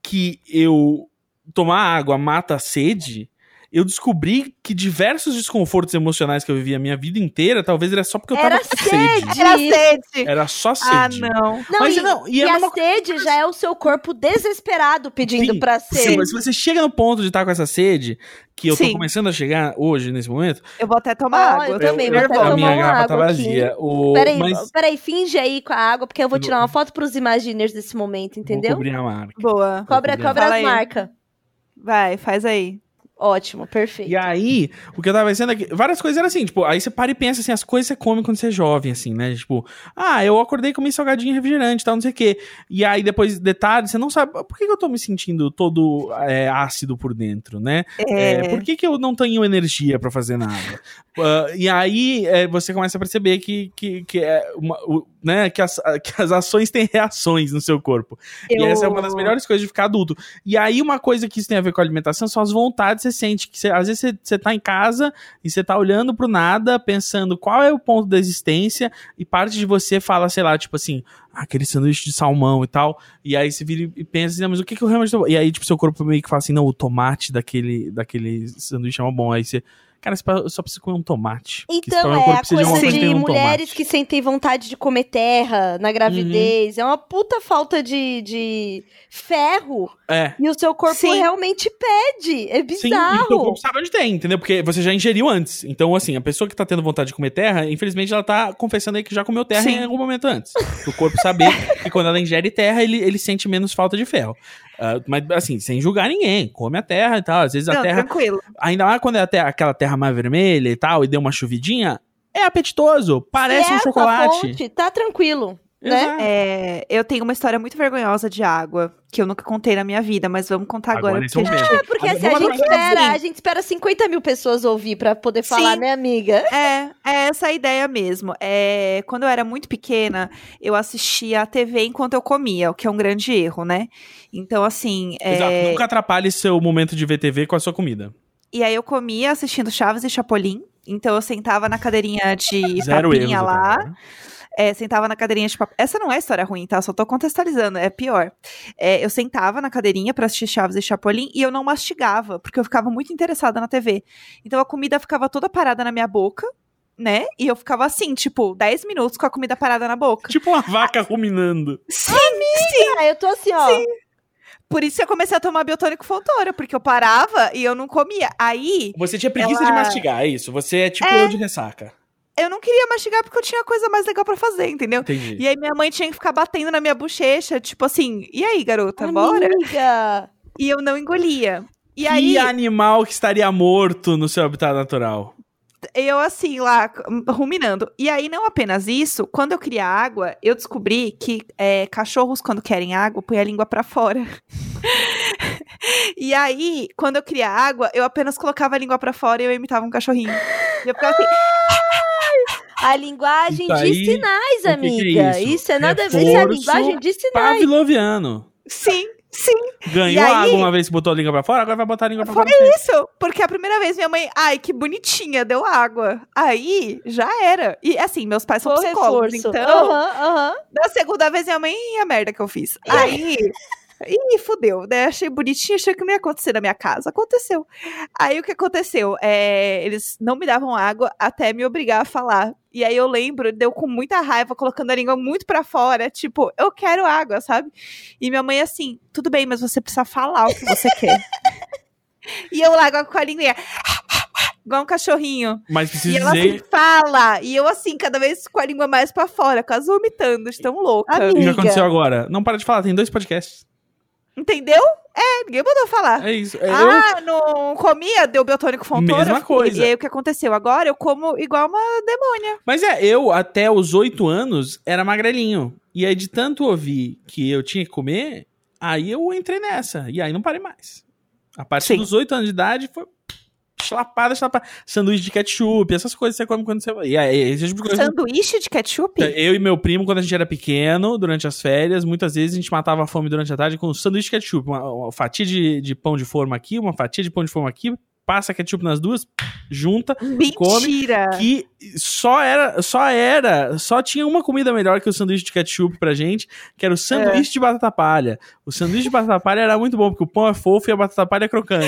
que eu tomar água mata a sede, eu descobri que diversos desconfortos emocionais que eu vivi a minha vida inteira, talvez era só porque eu tava Era com sede. Era sede. Era só Ah, sede. não. Não, Mas e, não, e e a uma sede já é o seu corpo desesperado pedindo Sim, pra ser. Sim, mas se você chega no ponto de estar com essa sede, que eu tô Sim. começando a chegar hoje, nesse momento, Eu vou até tomar Ó, água. eu também, tô vou até a tomar minha uma garrafa tá vazia. O, Peraí, mas peraí, finge aí com a água, porque eu vou tirar uma foto pros imaginers desse momento, vou entendeu? cobrir a marca. Boa. Cobra, Vou cobra as marcas. Vai, faz aí. Ótimo, perfeito. E aí, o que eu tava pensando é que várias coisas eram assim, tipo, aí você para e pensa assim, as coisas você come quando você é jovem, assim, né? Tipo, ah, eu acordei comi salgadinho refrigerante e tal, não sei o quê. E aí, depois, detalhe, você não sabe, por que, que eu tô me sentindo todo é, ácido por dentro, né? É, por que, que eu não tenho energia pra fazer nada? Uh, e aí, é, você começa a perceber que, que, que é uma, o- né, que, as, que as ações têm reações no seu corpo. E Eu- essa é uma das melhores coisas de ficar adulto. E aí, uma coisa que isso tem a ver com a alimentação são as vontades que você sente. Que você- às vezes você, você tá em casa e você tá olhando pro nada, pensando qual é o ponto da existência, e parte de você fala, sei lá, tipo assim, "Ah, aquele sanduíche de salmão e tal. E aí você vira e pensa assim, "Não, mas o que, que eu realmente tô. E aí, tipo, seu corpo meio que fala assim, não, o tomate daquele, daquele sanduíche é bom. Aí você. Cara, eu só preciso comer um tomate. Então, é corpo a de coisa de, um mulheres tomate. que sentem vontade de comer terra na gravidez. Uhum. É uma puta falta de, de ferro. É. E o seu corpo Sim. realmente pede. É Sim, e o seu bizarro. corpo sabe onde tem, entendeu? Porque você já ingeriu antes. Então, assim, a pessoa que tá tendo vontade de comer terra, infelizmente ela tá confessando aí que já comeu terra Sim. em algum momento antes. O corpo saber (laughs) que quando ela ingere terra, ele, ele sente menos falta de ferro. Ah, mas, assim, sem julgar ninguém. Come a terra e tal. Às vezes a Não, terra, tranquilo. ainda mais quando é a terra- aquela terra mais vermelha e tal, e deu uma chuvidinha, é apetitoso. Parece Se um chocolate. fonte, tá tranquilo. Né? É, eu tenho uma história muito vergonhosa de água, que eu nunca contei na minha vida, mas vamos contar agora. Agora é porque a momento. gente- É porque assim, a gente espera, a gente espera 50 mil pessoas ouvir pra poder falar, Sim. né, amiga? É, é essa a ideia mesmo. É, quando eu era muito pequena, eu assistia a TV enquanto eu comia, o que é um grande erro, né? Então, assim. é, Exato. Nunca atrapalhe seu momento de ver TV com a sua comida. E aí eu comia assistindo Chaves e Chapolin. Então eu sentava na cadeirinha de Zero erros. papinha até lá. É, sentava na cadeirinha de papel. Essa não é história ruim, tá? Só tô contextualizando, é pior. É, eu sentava na cadeirinha pra assistir Chaves e Chapolin e eu não mastigava, porque eu ficava muito interessada na TV. Então a comida ficava toda parada na minha boca, né? E eu ficava assim, tipo, 10 minutos com a comida parada na boca. Tipo uma vaca ruminando. Sim, Ah, eu tô assim, ó. por isso que eu comecei a tomar biotônico fontora, porque eu parava e eu não comia. Aí Você tinha preguiça Ela- de mastigar, é isso. Você é tipo eu de ressaca. Eu não queria mastigar porque eu tinha coisa mais legal pra fazer, entendeu? Entendi. E aí minha mãe tinha que ficar batendo na minha bochecha, tipo assim, e aí, garota, bora? Amiga. E eu não engolia. E que aí, animal que estaria morto no seu habitat natural? eu assim, lá, ruminando. E aí, não apenas isso, quando eu queria água, eu descobri que é, cachorros, quando querem água, põem a língua pra fora. (laughs) e aí, quando eu queria água, eu apenas colocava a língua pra fora e eu imitava um cachorrinho. E eu ficava assim, A linguagem Isso de aí, sinais, o que que é amiga. isso? isso? é nada a ver, isso é a linguagem de sinais. Pavloviano. sim, sim. Ganhou aí- água uma vez que botou a língua pra fora, agora vai botar a língua pra Foi fora. sempre. isso, porque a primeira vez minha mãe, ai, que bonitinha, deu água. Aí, já era. E assim, meus pais são Foi psicólogos, reforço. então, Aham, aham. da segunda vez minha mãe, "Ih, a merda que eu fiz. Aí, ih, fudeu, né? Achei bonitinho, achei que não ia acontecer na minha casa. Aconteceu. Aí, o que aconteceu? É, eles não me davam água até me obrigar a falar. E aí, eu lembro, deu com muita raiva, colocando a língua muito pra fora, tipo, eu quero água, sabe? E minha mãe assim, tudo bem, mas você precisa falar o que você (laughs) quer. E eu lá com a língua igual um cachorrinho. Mas E preciso ela assim, dizer. fala. E eu assim, cada vez com a língua mais pra fora, quase vomitando, de tão louca. O que aconteceu agora? Não para de falar, tem dois podcasts. Entendeu? É, ninguém mandou falar. É isso. É, eu, ah, não comia, deu biotônico fontora. Mesma coisa. E aí o que aconteceu? Agora eu como igual uma demônia. Mas é, eu até os oito anos era magrelinho. E aí, de tanto ouvir que eu tinha que comer, aí eu entrei nessa. E aí não parei mais. A partir Sim. dos oito anos de idade foi chlapada, chlapada. Sanduíche de ketchup, essas coisas que você come quando você vai. E aí, esse tipo de coisa. Sanduíche de ketchup? Eu e meu primo, quando a gente era pequeno, durante as férias, muitas vezes a gente matava a fome durante a tarde com sanduíche de ketchup. Uma, uma fatia de, de pão de forma aqui, uma fatia de pão de forma aqui, passa ketchup nas duas, junta, Mentira. que só era, só era, só tinha uma comida melhor que o sanduíche de ketchup pra gente, que era o sanduíche de batata palha. O sanduíche de batata palha era muito bom, porque o pão é fofo e a batata palha é crocante.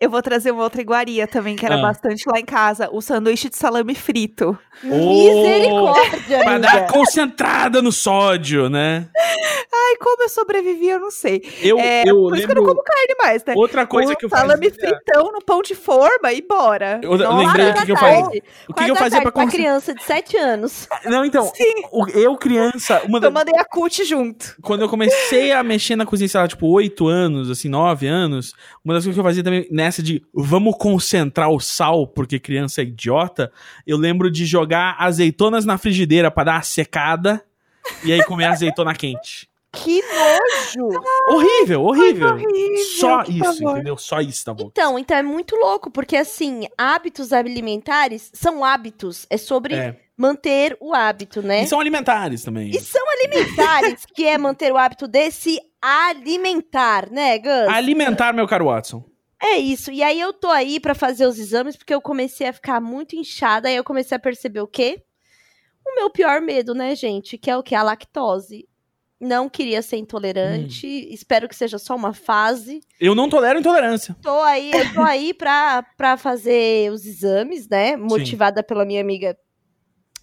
Eu vou trazer uma outra iguaria também, que era Ah. bastante lá em casa. O sanduíche de salame frito. Misericórdia, Pra dar concentrada no sódio, né? Ai, como eu sobrevivi, eu não sei. Eu, É, eu por isso que eu não lembro como carne mais, né? outra coisa o que eu salame fazia. fritão no pão de forma e bora. Eu, eu Nossa, lembrei o que, que eu fazia. O que, que eu fazia pra pra criança de 7 anos. Não, então, Sim. eu criança, uma da- Tomando Yakult junto. quando eu comecei a mexer na cozinha, sei lá, tipo, 8 anos, assim, 9 anos, uma das coisas que eu fazia também, nessa de vamos concentrar o sal porque criança é idiota, eu lembro de jogar azeitonas na frigideira pra dar uma secada e aí comer azeitona quente. Que nojo! Horrível, horrível. horrível, Só isso, favor. entendeu? Só isso tá bom. Então, então é muito louco, porque assim, hábitos alimentares são hábitos. É sobre É. manter o hábito, né? E são alimentares também. E são alimentares, que é manter o hábito de se alimentar, né, Gus? Alimentar, meu caro Watson. É isso. E aí eu tô aí pra fazer os exames porque eu comecei a ficar muito inchada. Aí eu comecei a perceber o quê? O meu pior medo, né, gente? Que é o que? A lactose. Não queria ser intolerante. Espero que seja só uma fase. Eu não tolero intolerância. Tô aí, eu tô aí pra, pra fazer os exames, né? Motivada pela minha amiga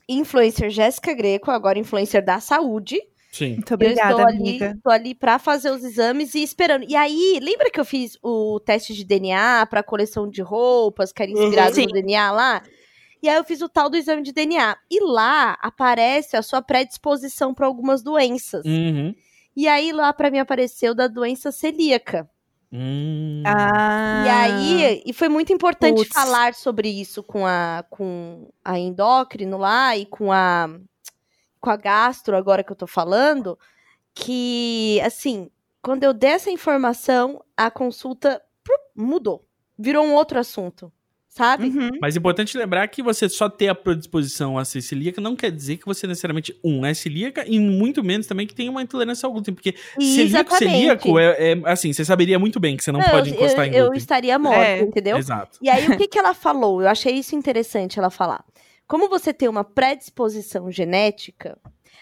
influencer Jéssica Greco, agora influencer da saúde. Sim. Muito obrigada, eu estou ali, tô ali pra fazer os exames e esperando. E aí, lembra que eu fiz o teste de DNA pra coleção de roupas, que era inspirado Sim. no DNA lá? E aí eu fiz o tal do exame de DNA. E lá aparece a sua predisposição pra algumas doenças. Uhum. E aí lá pra mim apareceu da doença celíaca. Hum. Ah. E aí, e foi muito importante falar sobre isso com a, com a endócrino lá e com a, com a gastro, agora que eu tô falando, que, assim, quando eu dei essa informação, a consulta mudou. Virou um outro assunto, sabe? Uhum. Mas é importante lembrar que você só ter a predisposição a ser celíaca não quer dizer que você necessariamente, um, é celíaca e muito menos também que tem uma intolerância ao glúten. Porque celíaco, celíaco é, é, assim, você saberia muito bem que você não, pode eu, encostar eu, em eu glúten. estaria morta, É. entendeu? Exato. E aí, o que, que ela falou? Eu achei isso interessante ela falar. Como você tem uma predisposição genética,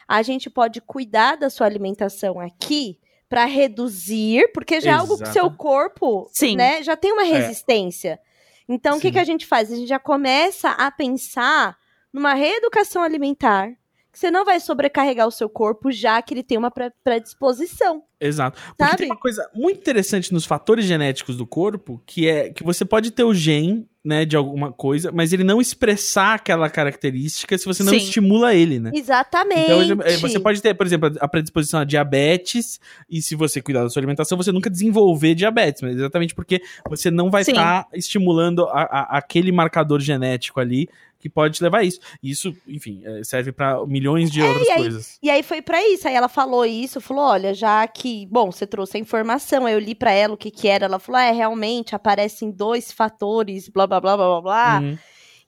a gente pode cuidar da sua alimentação aqui para reduzir, porque já é algo que seu corpo Sim. né, já tem uma resistência. Então, o que, que a gente faz? A gente já começa a pensar numa reeducação alimentar, que você não vai sobrecarregar o seu corpo, já que ele tem uma pre- predisposição. Exato. Porque Sabe? tem uma coisa muito interessante nos fatores genéticos do corpo, que é que você pode ter o gene, né, de alguma coisa, mas ele não expressar aquela característica se você não Sim. estimula ele, né? Exatamente. Então, eh, você pode ter, por exemplo, a predisposição a diabetes, e se você cuidar da sua alimentação, você nunca desenvolver diabetes, mas exatamente porque você não vai estar estimulando a- a- aquele marcador genético ali que pode te levar a isso. E isso, enfim, eh, serve para milhões de outras É, e aí- coisas. E aí foi pra isso. Aí ela falou isso, falou: olha, já que, bom, você trouxe a informação, aí eu li pra ela o que que era. Ela falou: é, realmente aparecem dois fatores, blá blá blá blá blá blá. Uhum.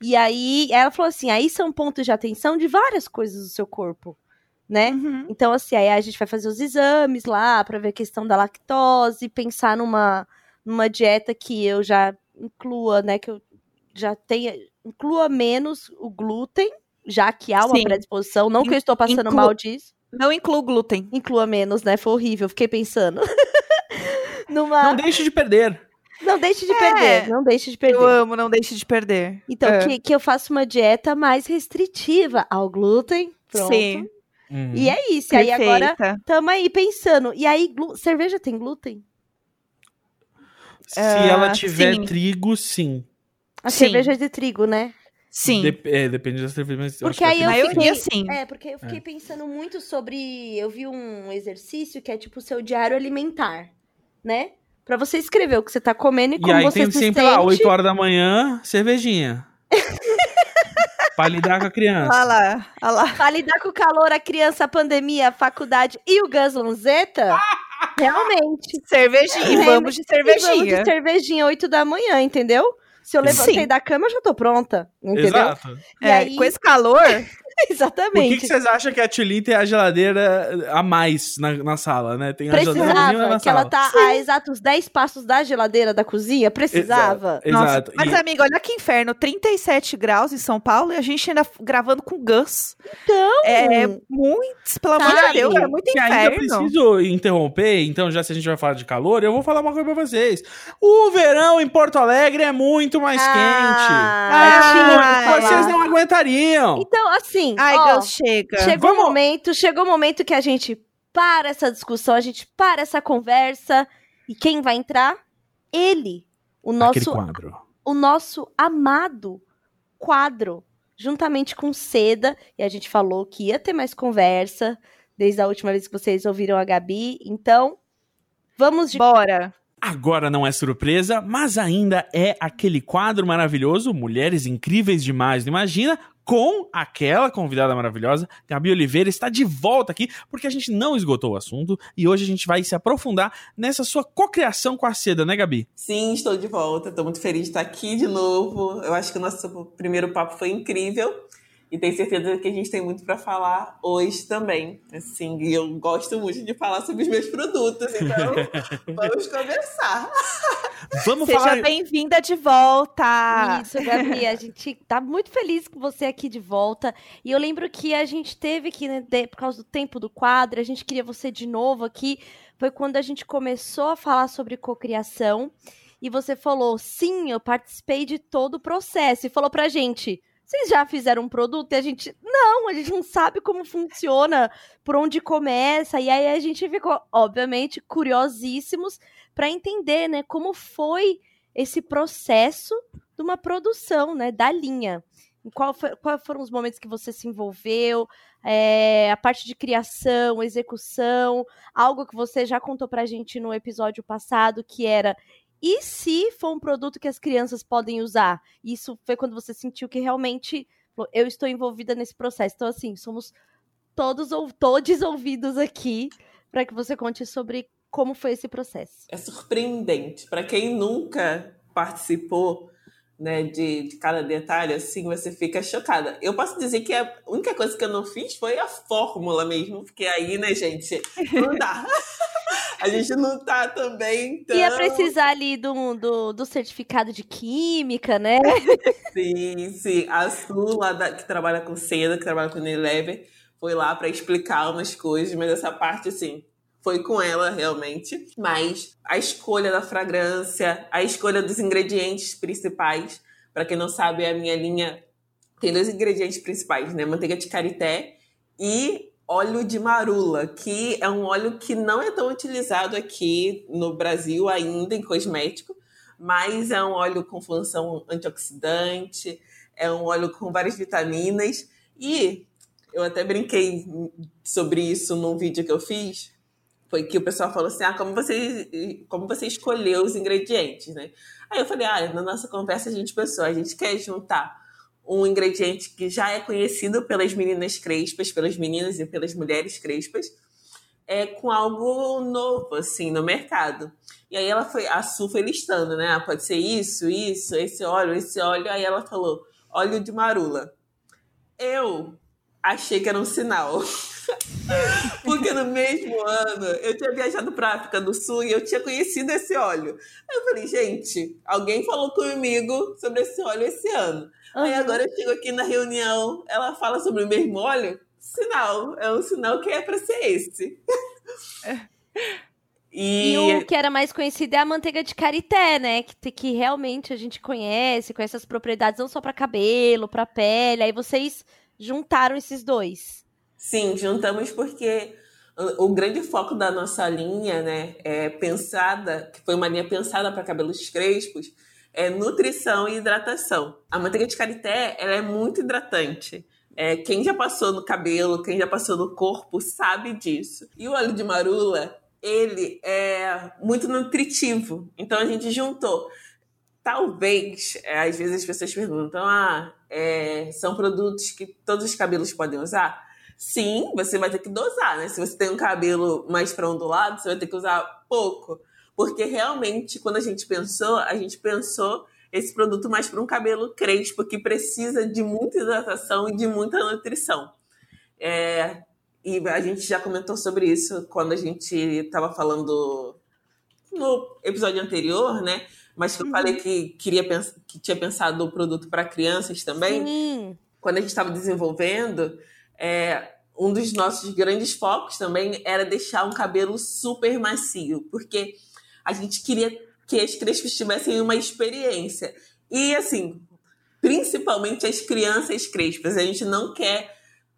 E aí ela falou assim: aí são pontos de atenção de várias coisas do seu corpo, né? Uhum. Então, assim, aí a gente vai fazer os exames lá pra ver a questão da lactose, pensar numa, numa dieta que eu já inclua, né? Que eu já tenha. Inclua menos o glúten, já que há uma Sim. predisposição. Não que eu estou passando Inclu- mal disso. Não incluo glúten. Inclua menos, né? Foi horrível, fiquei pensando. (laughs) numa. Não Não, deixe de perder. deixe de É. perder, não deixe de perder. Eu amo, não deixe de perder. Então, É. que, que eu faça uma dieta mais restritiva ao glúten. Pronto. Sim. Uhum. E é isso. E aí agora Perfeita. Tamo aí pensando. E aí, glu- cerveja tem glúten? Se Ah, ela tiver sim. trigo, sim. A Sim. cerveja é de trigo, né? Sim. Dep- é, depende da cerveja, mas eu acho Porque que aí é eu maioria, fiquei- sim. É, porque eu fiquei pensando muito sobre. Eu vi um exercício que é tipo o seu diário alimentar, né? Pra você escrever o que você tá comendo e E como aí você tem se sempre sente. lá, 8 horas da manhã, cervejinha. (laughs) pra lidar com a criança. Olha lá, olha lá. Pra lidar com o calor, a criança, a pandemia, a faculdade e o Gus Lanzetta, (laughs) realmente. Cervejinha. E É, vamos de E vamos cervejinha. de cervejinha 8 da manhã, entendeu? Se eu levantei Sim. da cama, eu já tô pronta. Entendeu? Exato. E É, aí- Com esse calor, (laughs) (laughs) Por que, Exatamente. que vocês acham que a Tulin tem a geladeira a mais na, na sala, né? Tem a geladeira Precisava, na que ela sala. tá a exatos 10 passos da geladeira da cozinha. Precisava. Exato. Mas, E- amiga, olha que inferno. 37 graus em São Paulo e a gente ainda gravando com Gus. Então. É muito, pelo amor de? Deus, é muito ainda inferno. preciso interromper, então já se a gente vai falar de calor, eu vou falar uma coisa pra vocês. O verão em Porto Alegre é muito mais Ah, Ah, tinha que ai. falar. quente. Vocês não aguentariam. Então, assim, Ai, ó, Gus, chega. chegou o momento, chegou o momento que a gente para essa discussão, a gente para essa conversa. E quem vai entrar? Ele. O Aquele nosso, quadro. o nosso amado quadro. Juntamente com Seda. E a gente falou que ia ter mais conversa. Desde a última vez que vocês ouviram a Gabi. Então, vamos de Bora. Agora não é surpresa, mas ainda é aquele quadro maravilhoso, Mulheres Incríveis Demais, imagina, com aquela convidada maravilhosa, Gabi Oliveira, está de volta aqui, porque a gente não esgotou o assunto e hoje a gente vai se aprofundar nessa sua cocriação com a seda, né, Gabi? Sim, estou de volta, estou muito feliz de estar aqui de novo. Eu acho que o nosso primeiro papo foi incrível. E tenho certeza que a gente tem muito para falar hoje também. Assim, e eu gosto muito de falar sobre os meus produtos, então (laughs) vamos começar. Vamos Seja falar... bem-vinda de volta! Isso, Gabi, a gente tá muito feliz com você aqui de volta. E eu lembro que a gente teve que, né, por causa do tempo do quadro, a gente queria você de novo aqui. Foi quando a gente começou a falar sobre cocriação. E você falou, sim, eu participei de todo o processo. E falou pra gente vocês já fizeram um produto e a gente. Não, a gente não sabe como funciona, por onde começa. E aí a gente ficou, obviamente, curiosíssimos para entender, né, como foi esse processo de uma produção, né, da linha. Qual, foi, qual foram os momentos que você se envolveu? É, a parte de criação, execução, algo que você já contou pra gente no episódio passado, que era e se for um produto que as crianças podem usar? Isso foi quando você sentiu que realmente eu estou envolvida nesse processo. Então, assim, somos todos ou todos ouvidos aqui para que você conte sobre como foi esse processo. É surpreendente. Para quem nunca participou né, de, de cada detalhe, assim, você fica chocada. Eu posso dizer que a única coisa que eu não fiz foi a fórmula mesmo, porque aí, né, gente, não dá. (laughs) a gente não tá também tão... Ia precisar ali do, do, do certificado de química, né? Sim, sim. A Su, lá da, que trabalha com seda, que trabalha com Unilever, foi lá para explicar umas coisas, mas essa parte, assim, foi com ela realmente. Mas a escolha da fragrância, a escolha dos ingredientes principais, para quem não sabe, a minha linha tem dois ingredientes principais, né? Manteiga de karité e óleo de marula, que é um óleo que não é tão utilizado aqui no Brasil ainda em cosmético, mas é um óleo com função antioxidante, é um óleo com várias vitaminas e eu até brinquei sobre isso num vídeo que eu fiz, foi que o pessoal falou assim: "Ah, como você como você escolheu os ingredientes, né?" Aí eu falei: "Ah, na nossa conversa a gente pensou, a gente quer juntar um ingrediente que já é conhecido pelas meninas crespas, pelas meninas e pelas mulheres crespas, é com algo novo, assim, no mercado. E aí ela foi, a Su foi listando, né? Ah, pode ser isso, isso, esse óleo, esse óleo. Aí ela falou, óleo de marula. Eu achei que era um sinal. (laughs) Porque no mesmo ano eu tinha viajado para África do Sul e eu tinha conhecido esse óleo. Aí eu falei, gente, alguém falou comigo sobre esse óleo esse ano. Uhum. Aí agora eu chego aqui na reunião, ela fala sobre o mesmo óleo. Sinal, é um sinal que é para ser esse. E... e... o que era mais conhecido é a manteiga de karité, né? Que, que realmente a gente conhece, conhece as propriedades não só para cabelo, para pele. Aí vocês juntaram esses dois. Sim, juntamos porque o grande foco da nossa linha, né, é pensada, que foi uma linha pensada para cabelos crespos, é nutrição e hidratação. A manteiga de karité ela é muito hidratante. É, quem já passou no cabelo, quem já passou no corpo, sabe disso. E o óleo de marula, ele é muito nutritivo. Então a gente juntou. Talvez, é, às vezes as pessoas perguntam: ah, é, são produtos que todos os cabelos podem usar? Sim, você vai ter que dosar, né? Se você tem um cabelo mais para ondulado, você vai ter que usar pouco. Porque realmente, quando a gente pensou, a gente pensou esse produto mais para um cabelo crespo, que precisa de muita hidratação e de muita nutrição. É, e a gente já comentou sobre isso quando a gente estava falando no episódio anterior, né? Mas eu uhum. falei que queria que tinha pensado o produto para crianças também. Sim. Quando a gente estava desenvolvendo, é, um dos nossos grandes focos também era deixar um cabelo super macio, porque a gente queria que as crianças tivessem uma experiência. E, assim, principalmente as crianças crespas. A gente não quer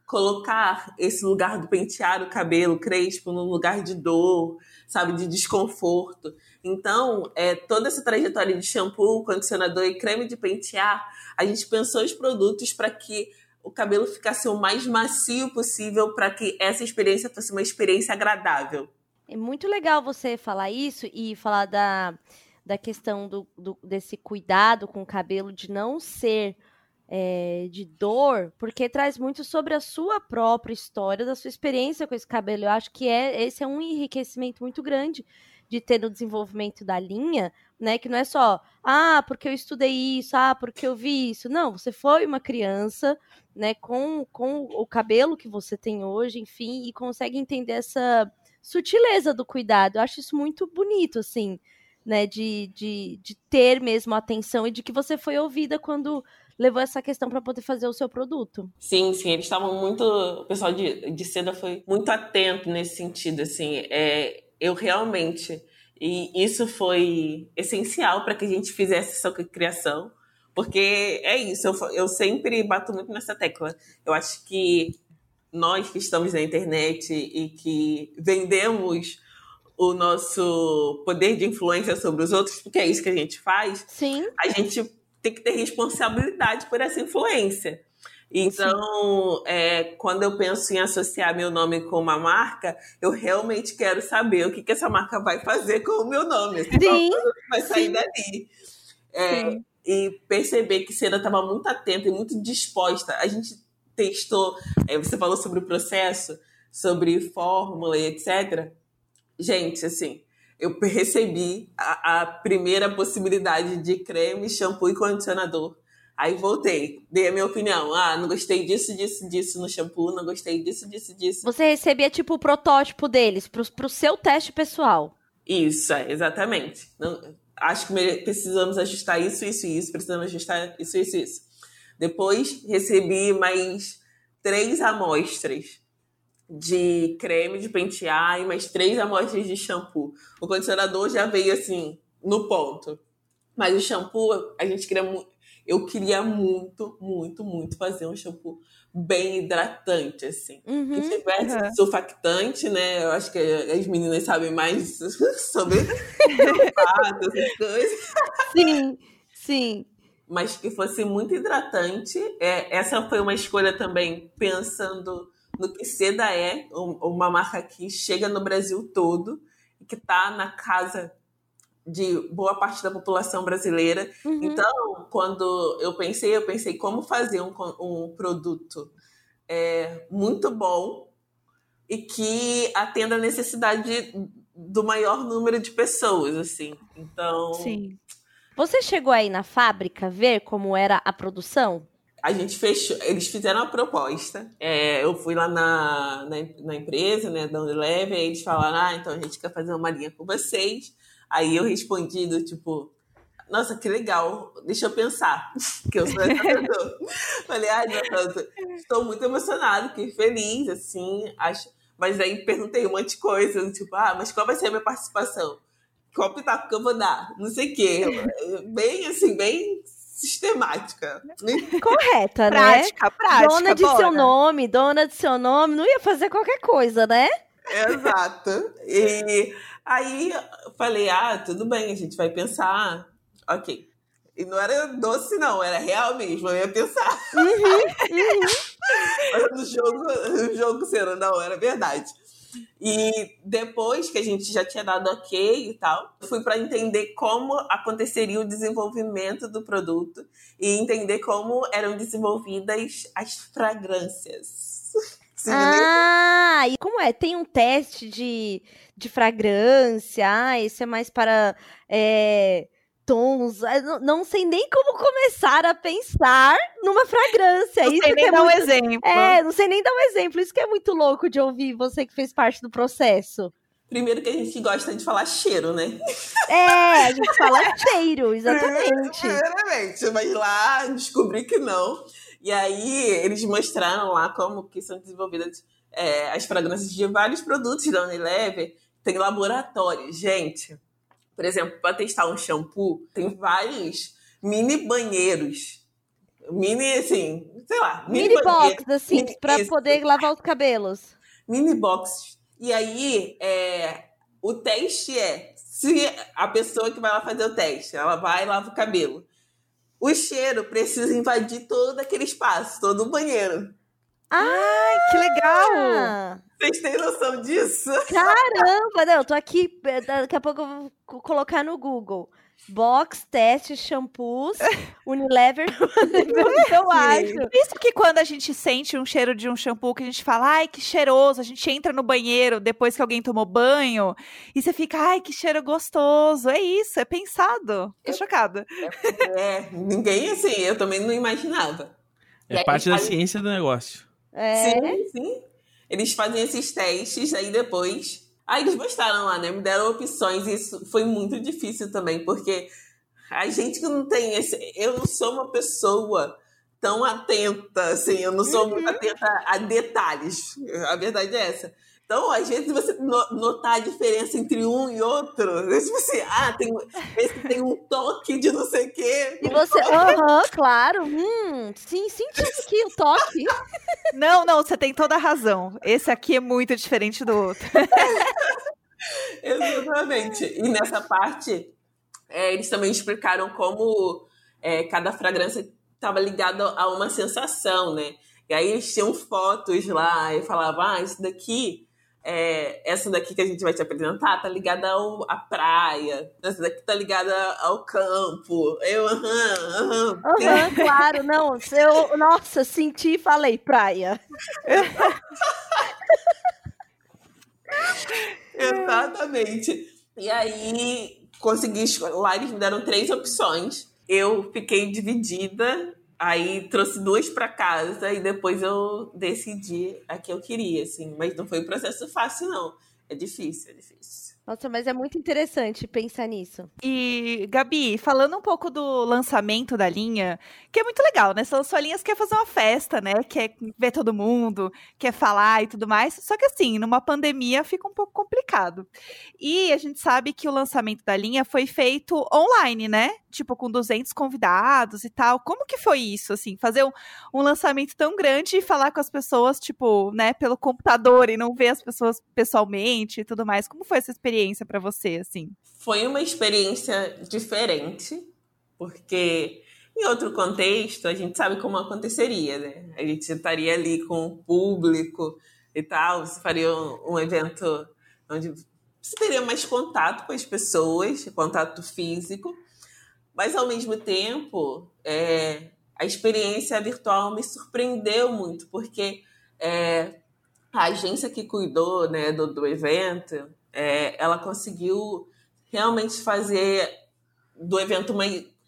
colocar esse lugar do pentear o cabelo crespo num lugar de dor, sabe, de desconforto. Então, é, toda essa trajetória de shampoo, condicionador e creme de pentear, a gente pensou os produtos para que o cabelo ficasse o mais macio possível para que essa experiência fosse uma experiência agradável. É muito legal você falar isso e falar da, da questão do, do desse cuidado com o cabelo, de não ser é, de dor, porque traz muito sobre a sua própria história, da sua experiência com esse cabelo. Eu acho que é esse é um enriquecimento muito grande de ter no desenvolvimento da linha, né? Que não é só, ah, porque eu estudei isso, ah, porque eu vi isso. Não, você foi uma criança, né, com, com o cabelo que você tem hoje, enfim, e consegue entender essa sutileza do cuidado. Eu acho isso muito bonito, assim, né? De, de, de ter mesmo atenção e de que você foi ouvida quando levou essa questão para poder fazer o seu produto. Sim, sim, eles estavam muito. O pessoal de, de seda foi muito atento nesse sentido, assim. É, eu realmente. E isso foi essencial para que a gente fizesse essa criação, porque é isso, eu, eu sempre bato muito nessa tecla. Eu acho que nós que estamos na internet e que vendemos o nosso poder de influência sobre os outros, porque é isso que a gente faz, Sim. a gente tem que ter responsabilidade por essa influência. Então, é, quando eu penso em associar meu nome com uma marca, eu realmente quero saber o que, que essa marca vai fazer com o meu nome. Sim, vai sair sim. dali. É, Sim. e perceber que Seda estava muito atenta e muito disposta. A gente testou, é, você falou sobre o processo, sobre fórmula e etc. Gente, assim, eu recebi a, a primeira possibilidade de creme, shampoo e condicionador. Aí voltei, dei a minha opinião. Ah, não gostei disso, disso, disso no shampoo, não gostei disso, disso, disso. Você recebia, tipo, o protótipo deles pro, pro seu teste pessoal. Isso, é, exatamente. Não, acho que precisamos ajustar isso, isso e isso, precisamos ajustar isso, isso isso. Depois recebi mais três amostras de creme de pentear e mais três amostras de shampoo. O condicionador já veio assim, no ponto. Mas o shampoo, a gente queria muito. Eu queria muito, muito, muito fazer um shampoo bem hidratante, assim. Que Uhum. tivesse Uhum. surfactante, né? Eu acho que as meninas sabem mais (laughs) sobre sulfato, essas coisas. Sim, sim. Mas que fosse muito hidratante. É, essa foi uma escolha também pensando no que Seda é, um- uma marca que chega no Brasil todo e que está na casa de boa parte da população brasileira. Uhum. Então, quando eu pensei, eu pensei como fazer um, um produto é, muito bom e que atenda a necessidade do maior número de pessoas, assim. Então, Sim. Você chegou aí na fábrica ver como era a produção? A gente fechou, eles fizeram a proposta. É, eu fui lá na, na, na empresa, né, da Unilever, aí eles falaram, ah, então a gente quer fazer uma linha com vocês. Aí eu respondi do tipo, nossa, que legal, deixa eu pensar, (laughs) que eu sou essa pessoa. Falei, estou muito emocionado, que feliz, assim, acho. Mas aí perguntei um monte de coisa, tipo, ah, mas qual vai ser a minha participação? Qual pitaco que eu vou dar? Não sei o quê. Bem, assim, bem sistemática. Correta, né? Prática, prática. dona de bora. seu nome, dona de seu nome, não ia fazer qualquer coisa, né? Exato. E aí eu falei, ah, tudo bem, a gente vai pensar. Ok. E não era doce, não, era real mesmo, eu ia pensar. (laughs) no jogo, no jogo cena, não, era verdade. E depois que a gente já tinha dado ok e tal, fui para entender como aconteceria o desenvolvimento do produto e entender como eram desenvolvidas as fragrâncias. (laughs) Ah, e como é? Tem um teste de, de fragrância. Ah, esse é mais para é, tons. Ah, Não, não sei nem como começar a pensar numa fragrância. Não Isso sei nem é dar um muito- exemplo. É, não sei nem dar um exemplo. Isso que é muito louco de ouvir você que fez parte do processo. Primeiro que a gente gosta de falar cheiro, né? É, a gente fala (laughs) cheiro, exatamente. Primeiramente, mas lá descobri que não. E aí eles mostraram lá como que são desenvolvidas é, as fragrâncias de vários produtos da Unilever. Tem laboratório. Gente, por exemplo, para testar um shampoo, tem vários mini banheiros. Mini, assim, sei lá. Mini banheiro. box, assim, Mini- pra isso. poder lavar os cabelos. mini boxes. E aí, é, o teste é: se a pessoa que vai lá fazer o teste, ela vai e lava o cabelo. O cheiro precisa invadir todo aquele espaço, todo o banheiro. Ai, que legal! Vocês têm noção disso? caramba, não, eu tô aqui, eh, daqui a pouco eu vou co- colocar no Google. Box, teste, shampoos, (laughs) (laughs) Unilever, eu acho. Isso que quando a gente sente um cheiro de um shampoo que a gente fala, ai, que cheiroso, a gente entra no banheiro depois que alguém tomou banho e você fica, ai, que cheiro gostoso. É isso, é pensado. Tô chocada. É, ninguém assim, eu também não imaginava. E É aí, parte da aí- ciência do negócio. É, Sim, sim. Eles fazem esses testes, aí depois. Aí eles gostaram lá, né? Me deram opções e isso foi muito difícil também, porque a gente que não tem esse. Eu não sou uma pessoa tão atenta, assim, eu não sou muito atenta a detalhes. A verdade é essa. Então, às vezes, você no- notar a diferença entre um e outro, é tipo assim, ah, tem, esse tem um toque de não sei o quê. E você, (laughs) aham, claro, hum, sim, senti aqui o toque. Não, não, você tem toda a razão. Esse aqui é muito diferente do outro. (laughs) Exatamente. E nessa parte, é, eles também explicaram como é, cada fragrância estava ligada a uma sensação, né? E aí eles tinham fotos lá e falavam, ah, isso daqui, é, essa daqui que a gente vai te apresentar tá ligada ao, à praia, essa daqui tá ligada ao campo. Eu, aham, aham. Aham, claro, não, eu, nossa, senti e falei, praia. (laughs) Exatamente. E aí, consegui. Lá eles me deram três opções. Eu fiquei dividida, aí trouxe duas para casa e depois eu decidi a que eu queria, assim. Mas não foi um processo fácil, não. É difícil, é difícil. Nossa, mas é muito interessante pensar nisso. E, Gabi, falando um pouco do lançamento da linha, que é muito legal, né? Você lançou a linha, você quer fazer uma festa, né? Quer ver todo mundo, quer falar e tudo mais. Só que assim, numa pandemia fica um pouco complicado. E a gente sabe que o lançamento da linha foi feito online, né? Tipo, com 200 convidados e tal. Como que foi isso, assim? Fazer um, um lançamento tão grande e falar com as pessoas, tipo, né, pelo computador e não ver as pessoas pessoalmente e tudo mais. Como foi essa experiência pra você, assim? Foi uma experiência diferente, porque em outro contexto a gente sabe como aconteceria, né? A gente estaria ali com o público e tal, você faria um, um evento onde você teria mais contato com as pessoas, contato físico, mas ao mesmo tempo é, a experiência virtual me surpreendeu muito, porque é, a agência que cuidou né, do, do evento, é, ela conseguiu realmente fazer do evento uma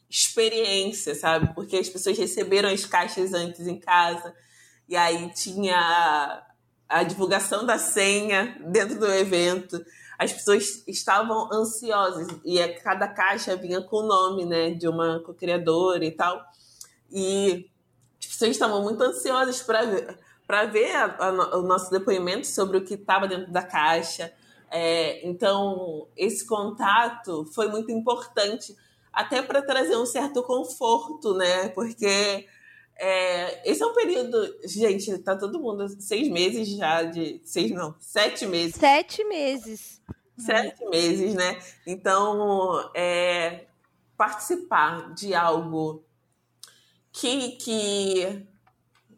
experiência, sabe? Porque as pessoas receberam as caixas antes em casa, e aí tinha a, a divulgação da senha dentro do evento. As pessoas estavam ansiosas, e a- cada caixa vinha com o nome né, de uma co-criadora e tal. E as pessoas estavam muito ansiosas para ver, pra ver a- a o nosso depoimento sobre o que estava dentro da caixa. É, então, esse contato foi muito importante, até para trazer um certo conforto, né? Porque é, esse é um período. Gente, tá todo mundo seis meses já de. Seis não, sete meses Sete meses. sete meses, né? Então, é, participar de algo que, que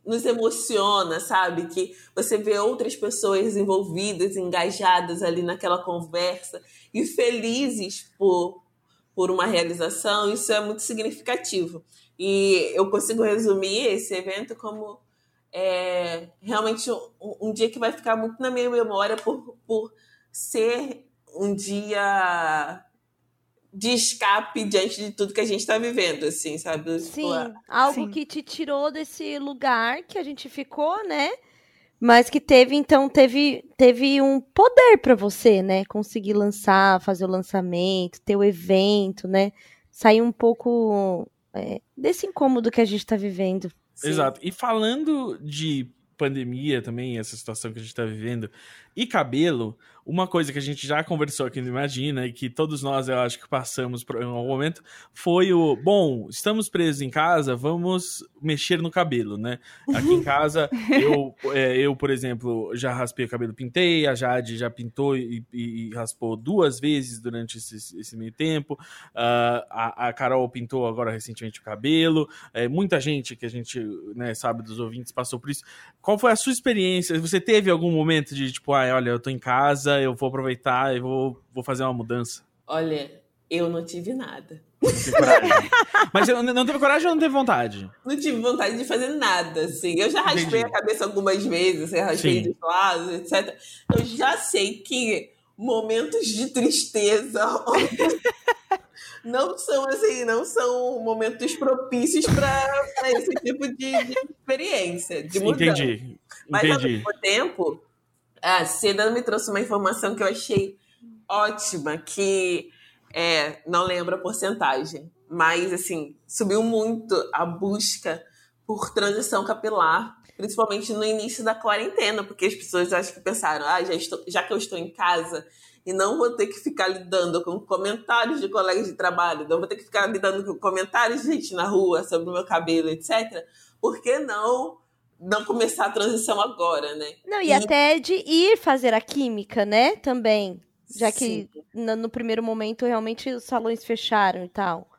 nos emociona, sabe? Que você vê outras pessoas envolvidas, engajadas ali naquela conversa e felizes por, por uma realização, isso é muito significativo. E eu consigo resumir esse evento como é, realmente um, um dia que vai ficar muito na minha memória por, por ser um dia de escape diante de tudo que a gente está vivendo, assim, sabe? Sim, Tipo, a- algo Sim. que te tirou desse lugar que a gente ficou, né? Mas que teve, então, teve, teve um poder pra você, né? Conseguir lançar, fazer o lançamento, ter o evento, né? Sair um pouco é, desse incômodo que a gente tá vivendo. Sim. Exato. E falando de pandemia também, essa situação que a gente tá vivendo, e cabelo, uma coisa que a gente já conversou aqui no Imagina e que todos nós, eu acho que passamos por um momento, foi o, bom, estamos presos em casa, vamos mexer no cabelo, né? Aqui em casa, (laughs) eu, é, eu, por exemplo, já raspei o cabelo, pintei, a Jade já pintou e, e raspou duas vezes durante esse, esse meio tempo, uh, a, a, Carol pintou agora recentemente o cabelo, é, muita gente que a gente né, sabe dos ouvintes passou por isso. Qual foi a sua experiência? Você teve algum momento de tipo, ah, olha, eu tô em casa, eu vou aproveitar e vou, vou fazer uma mudança? Olha, eu não tive nada. Não tive coragem. (laughs) Mas eu não teve coragem ou não teve vontade? Não tive vontade de fazer nada, assim. Eu já raspei Entendi. a cabeça algumas vezes, eu raspei Sim. dos lados, etc. Eu já sei que momentos de tristeza (laughs) não são assim, não são momentos propícios para esse tipo de, de experiência, de mudança. Entendi. Mas ao mesmo tempo, a Seda me trouxe uma informação que eu achei ótima, que é, não lembro a porcentagem, mas assim, subiu muito a busca por transição capilar, principalmente no início da quarentena, porque as pessoas acho que pensaram, ah, já, estou, já que eu estou em casa e não vou ter que ficar lidando com comentários de colegas de trabalho, não vou ter que ficar lidando com comentários de gente na rua sobre o meu cabelo, etc. Por que não não começar a transição agora, né? Não, e, e... até de ir fazer a química, né? Também. Já que no, no, primeiro momento realmente os salões fecharam e tal.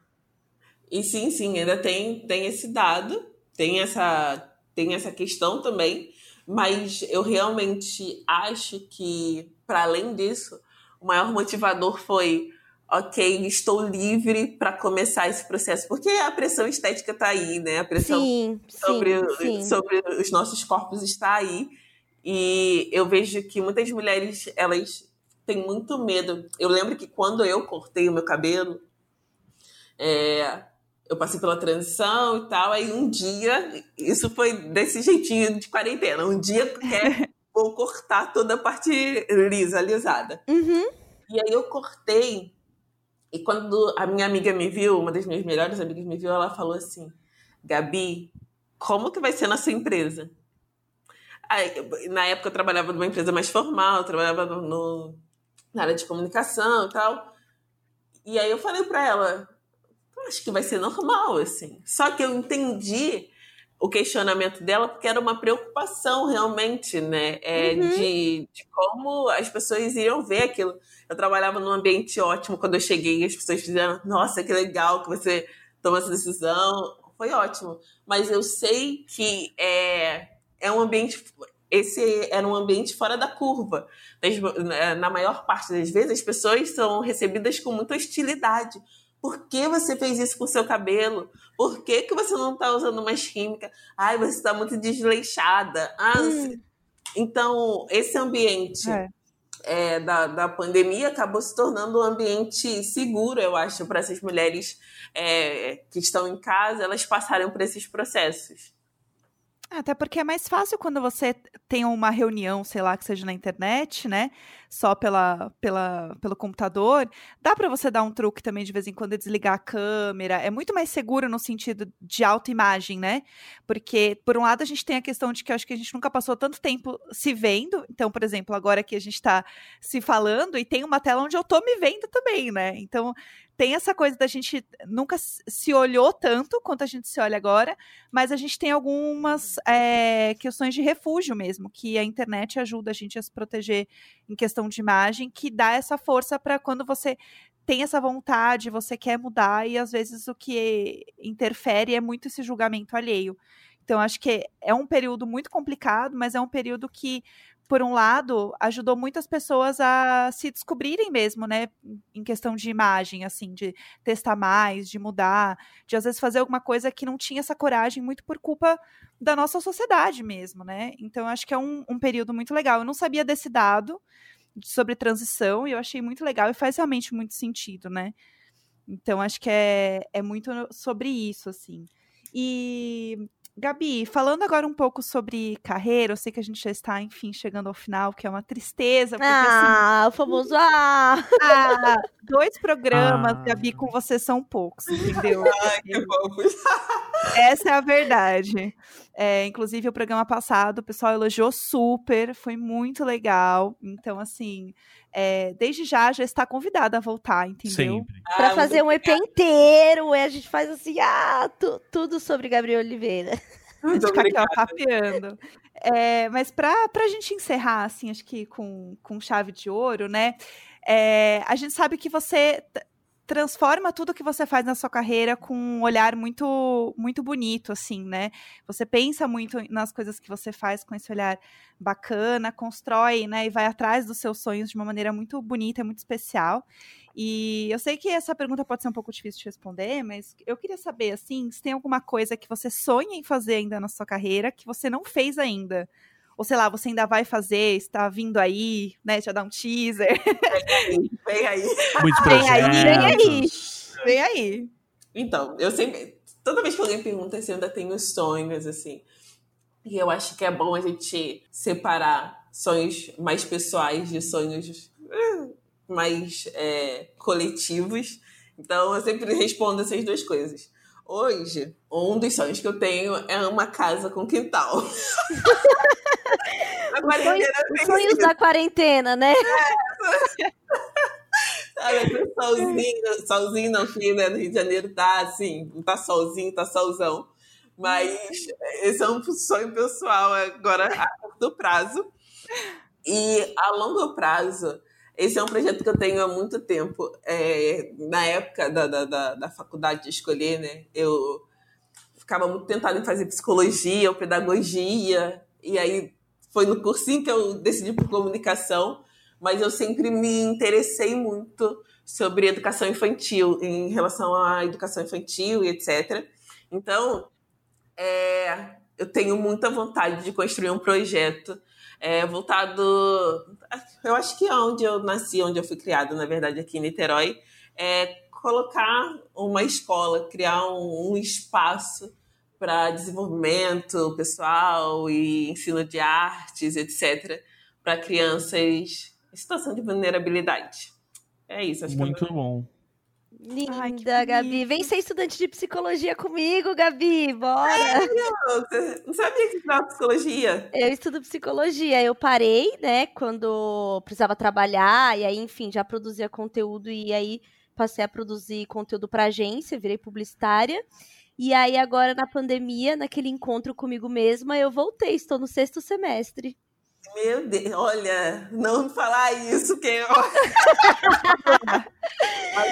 E sim, sim, ainda tem, tem esse dado, tem essa, tem essa questão também, mas eu realmente acho que, para além disso, o maior motivador foi ok, estou livre para começar esse processo. Porque a pressão estética está aí, né? A pressão sim, sobre, sim, sim. sobre os nossos corpos está aí. E eu vejo que muitas mulheres, elas têm muito medo. Eu lembro que quando eu cortei o meu cabelo, é, eu passei pela transição e tal, aí um dia, isso foi desse jeitinho de quarentena, um dia quer (laughs) vou cortar toda a parte lisa, alisada. Uhum. E aí eu cortei e quando a minha amiga me viu, uma das minhas melhores amigas me viu, ela falou assim: Gabi, como que vai ser na sua empresa? Aí, na época eu trabalhava numa empresa mais formal, eu trabalhava no, no, na área de comunicação e tal. E aí eu falei para ela: acho que vai ser normal, assim. Só que eu entendi o questionamento dela, porque era uma preocupação realmente, né? É, uhum. de, de, como as pessoas iriam ver aquilo. Eu trabalhava num ambiente ótimo quando eu cheguei, as pessoas diziam, nossa, que legal que você toma essa decisão. Foi ótimo. Mas eu sei que é, é um ambiente. Esse era um ambiente fora da curva. Na maior parte das vezes, as pessoas são recebidas com muita hostilidade por que você fez isso com o seu cabelo? Por que, que você não está usando mais química? Ai, você está muito desleixada. Ah, hum. Então, esse ambiente é. É, da, da pandemia acabou se tornando um ambiente seguro, eu acho, para essas mulheres é, que estão em casa, elas passarem por esses processos. Até porque é mais fácil quando você tem uma reunião, sei lá, que seja na internet, né? Só pela, pela, pelo computador. Dá para você dar um truque também de vez em quando desligar a câmera. É muito mais seguro no sentido de autoimagem, né? Porque, por um lado, a gente tem a questão de que eu acho que a gente nunca passou tanto tempo se vendo. Então, por exemplo, agora que a gente está se falando e tem uma tela onde eu tô me vendo também, né? Então, tem essa coisa da gente nunca se olhou tanto quanto a gente se olha agora, mas a gente tem algumas é, questões de refúgio mesmo, que a internet ajuda a gente a se proteger em questão de imagem, que dá essa força para quando você tem essa vontade, você quer mudar, e às vezes o que interfere é muito esse julgamento alheio. Então, acho que é um período muito complicado, mas é um período que por um lado, ajudou muitas pessoas a se descobrirem mesmo, né? Em questão de imagem, assim, de testar mais, de mudar, de às vezes fazer alguma coisa que não tinha essa coragem, muito por culpa da nossa sociedade mesmo, né? Então, acho que é um, um período muito legal. Eu não sabia desse dado sobre transição e eu achei muito legal e faz realmente muito sentido, né? Então, acho que é, é muito sobre isso, assim. E Gabi, falando agora um pouco sobre carreira, eu sei que a gente já está, enfim, chegando ao final, que é uma tristeza. Porque, assim, ah, assim, o famoso ah! ah dois programas, ah. Gabi, com você são poucos, entendeu? (laughs) Ai, que (laughs) Essa é a verdade. É, inclusive, o programa passado, o pessoal elogiou super, foi muito legal. Então, assim, é, desde já já está convidada a voltar, entendeu? Sempre. Pra Ah, fazer um EP inteiro, e a gente faz assim, ah, tu- tudo sobre Gabriel Oliveira. (laughs) A gente fica aqui, ó, papeando. É, mas pra, pra gente encerrar, assim, acho que com, com chave de ouro, né? é, a gente sabe que você transforma tudo que você faz na sua carreira com um olhar muito muito bonito, assim, né? Você pensa muito nas coisas que você faz com esse olhar bacana, constrói, né? E vai atrás dos seus sonhos de uma maneira muito bonita, muito especial. E eu sei que essa pergunta pode ser um pouco difícil de responder, mas eu queria saber, assim, se tem alguma coisa que você sonha em fazer ainda na sua carreira que você não fez ainda. Ou sei lá, você ainda vai fazer, está vindo aí, né? Já dá um teaser. (laughs) Vem aí. Muitos Vem aí, vem aí. Vem aí. Então, eu sempre. Toda vez que alguém pergunta se eu ainda tenho sonhos, assim. E eu acho que é bom a gente separar sonhos mais pessoais de sonhos eh, mais é, coletivos. Então, eu sempre respondo essas duas coisas. Hoje, um dos sonhos que eu tenho é uma casa com quintal. (laughs) (laughs) Quarentena Os sonhos da quarentena, né? (laughs) Sabe, aquele solzinho, solzinho não, que né, no Rio de Janeiro tá assim, tá solzinho, tá solzão. Mas esse é um sonho pessoal agora a curto prazo. E a longo prazo, esse é um projeto que eu tenho há muito tempo. É, na época da, da, da, da faculdade de escolher, né? Eu ficava muito tentada em fazer psicologia ou pedagogia. E aí foi no cursinho que eu decidi por comunicação mas eu sempre me interessei muito sobre educação infantil, em relação à educação infantil e etc. Então, é, eu tenho muita vontade de construir um projeto é, voltado. Eu acho que é onde eu nasci, onde eu fui criada, na verdade, aqui em Niterói, é colocar uma escola, criar um, um espaço para desenvolvimento pessoal e ensino de artes, etc., para crianças em situação de vulnerabilidade. É isso, acho Muito que é bom. Linda, Ai, Gabi. Vem ser estudante de psicologia comigo, Gabi. Bora. meu... Você não sabia que estudava psicologia? Eu estudo psicologia. Eu parei, né, quando precisava trabalhar, e aí, enfim, já produzia conteúdo, e aí passei a produzir conteúdo para agência, virei publicitária. E aí, agora na pandemia, naquele encontro comigo mesma, eu voltei, estou no sexto semestre. Meu Deus, olha, não falar isso, que eu... (laughs)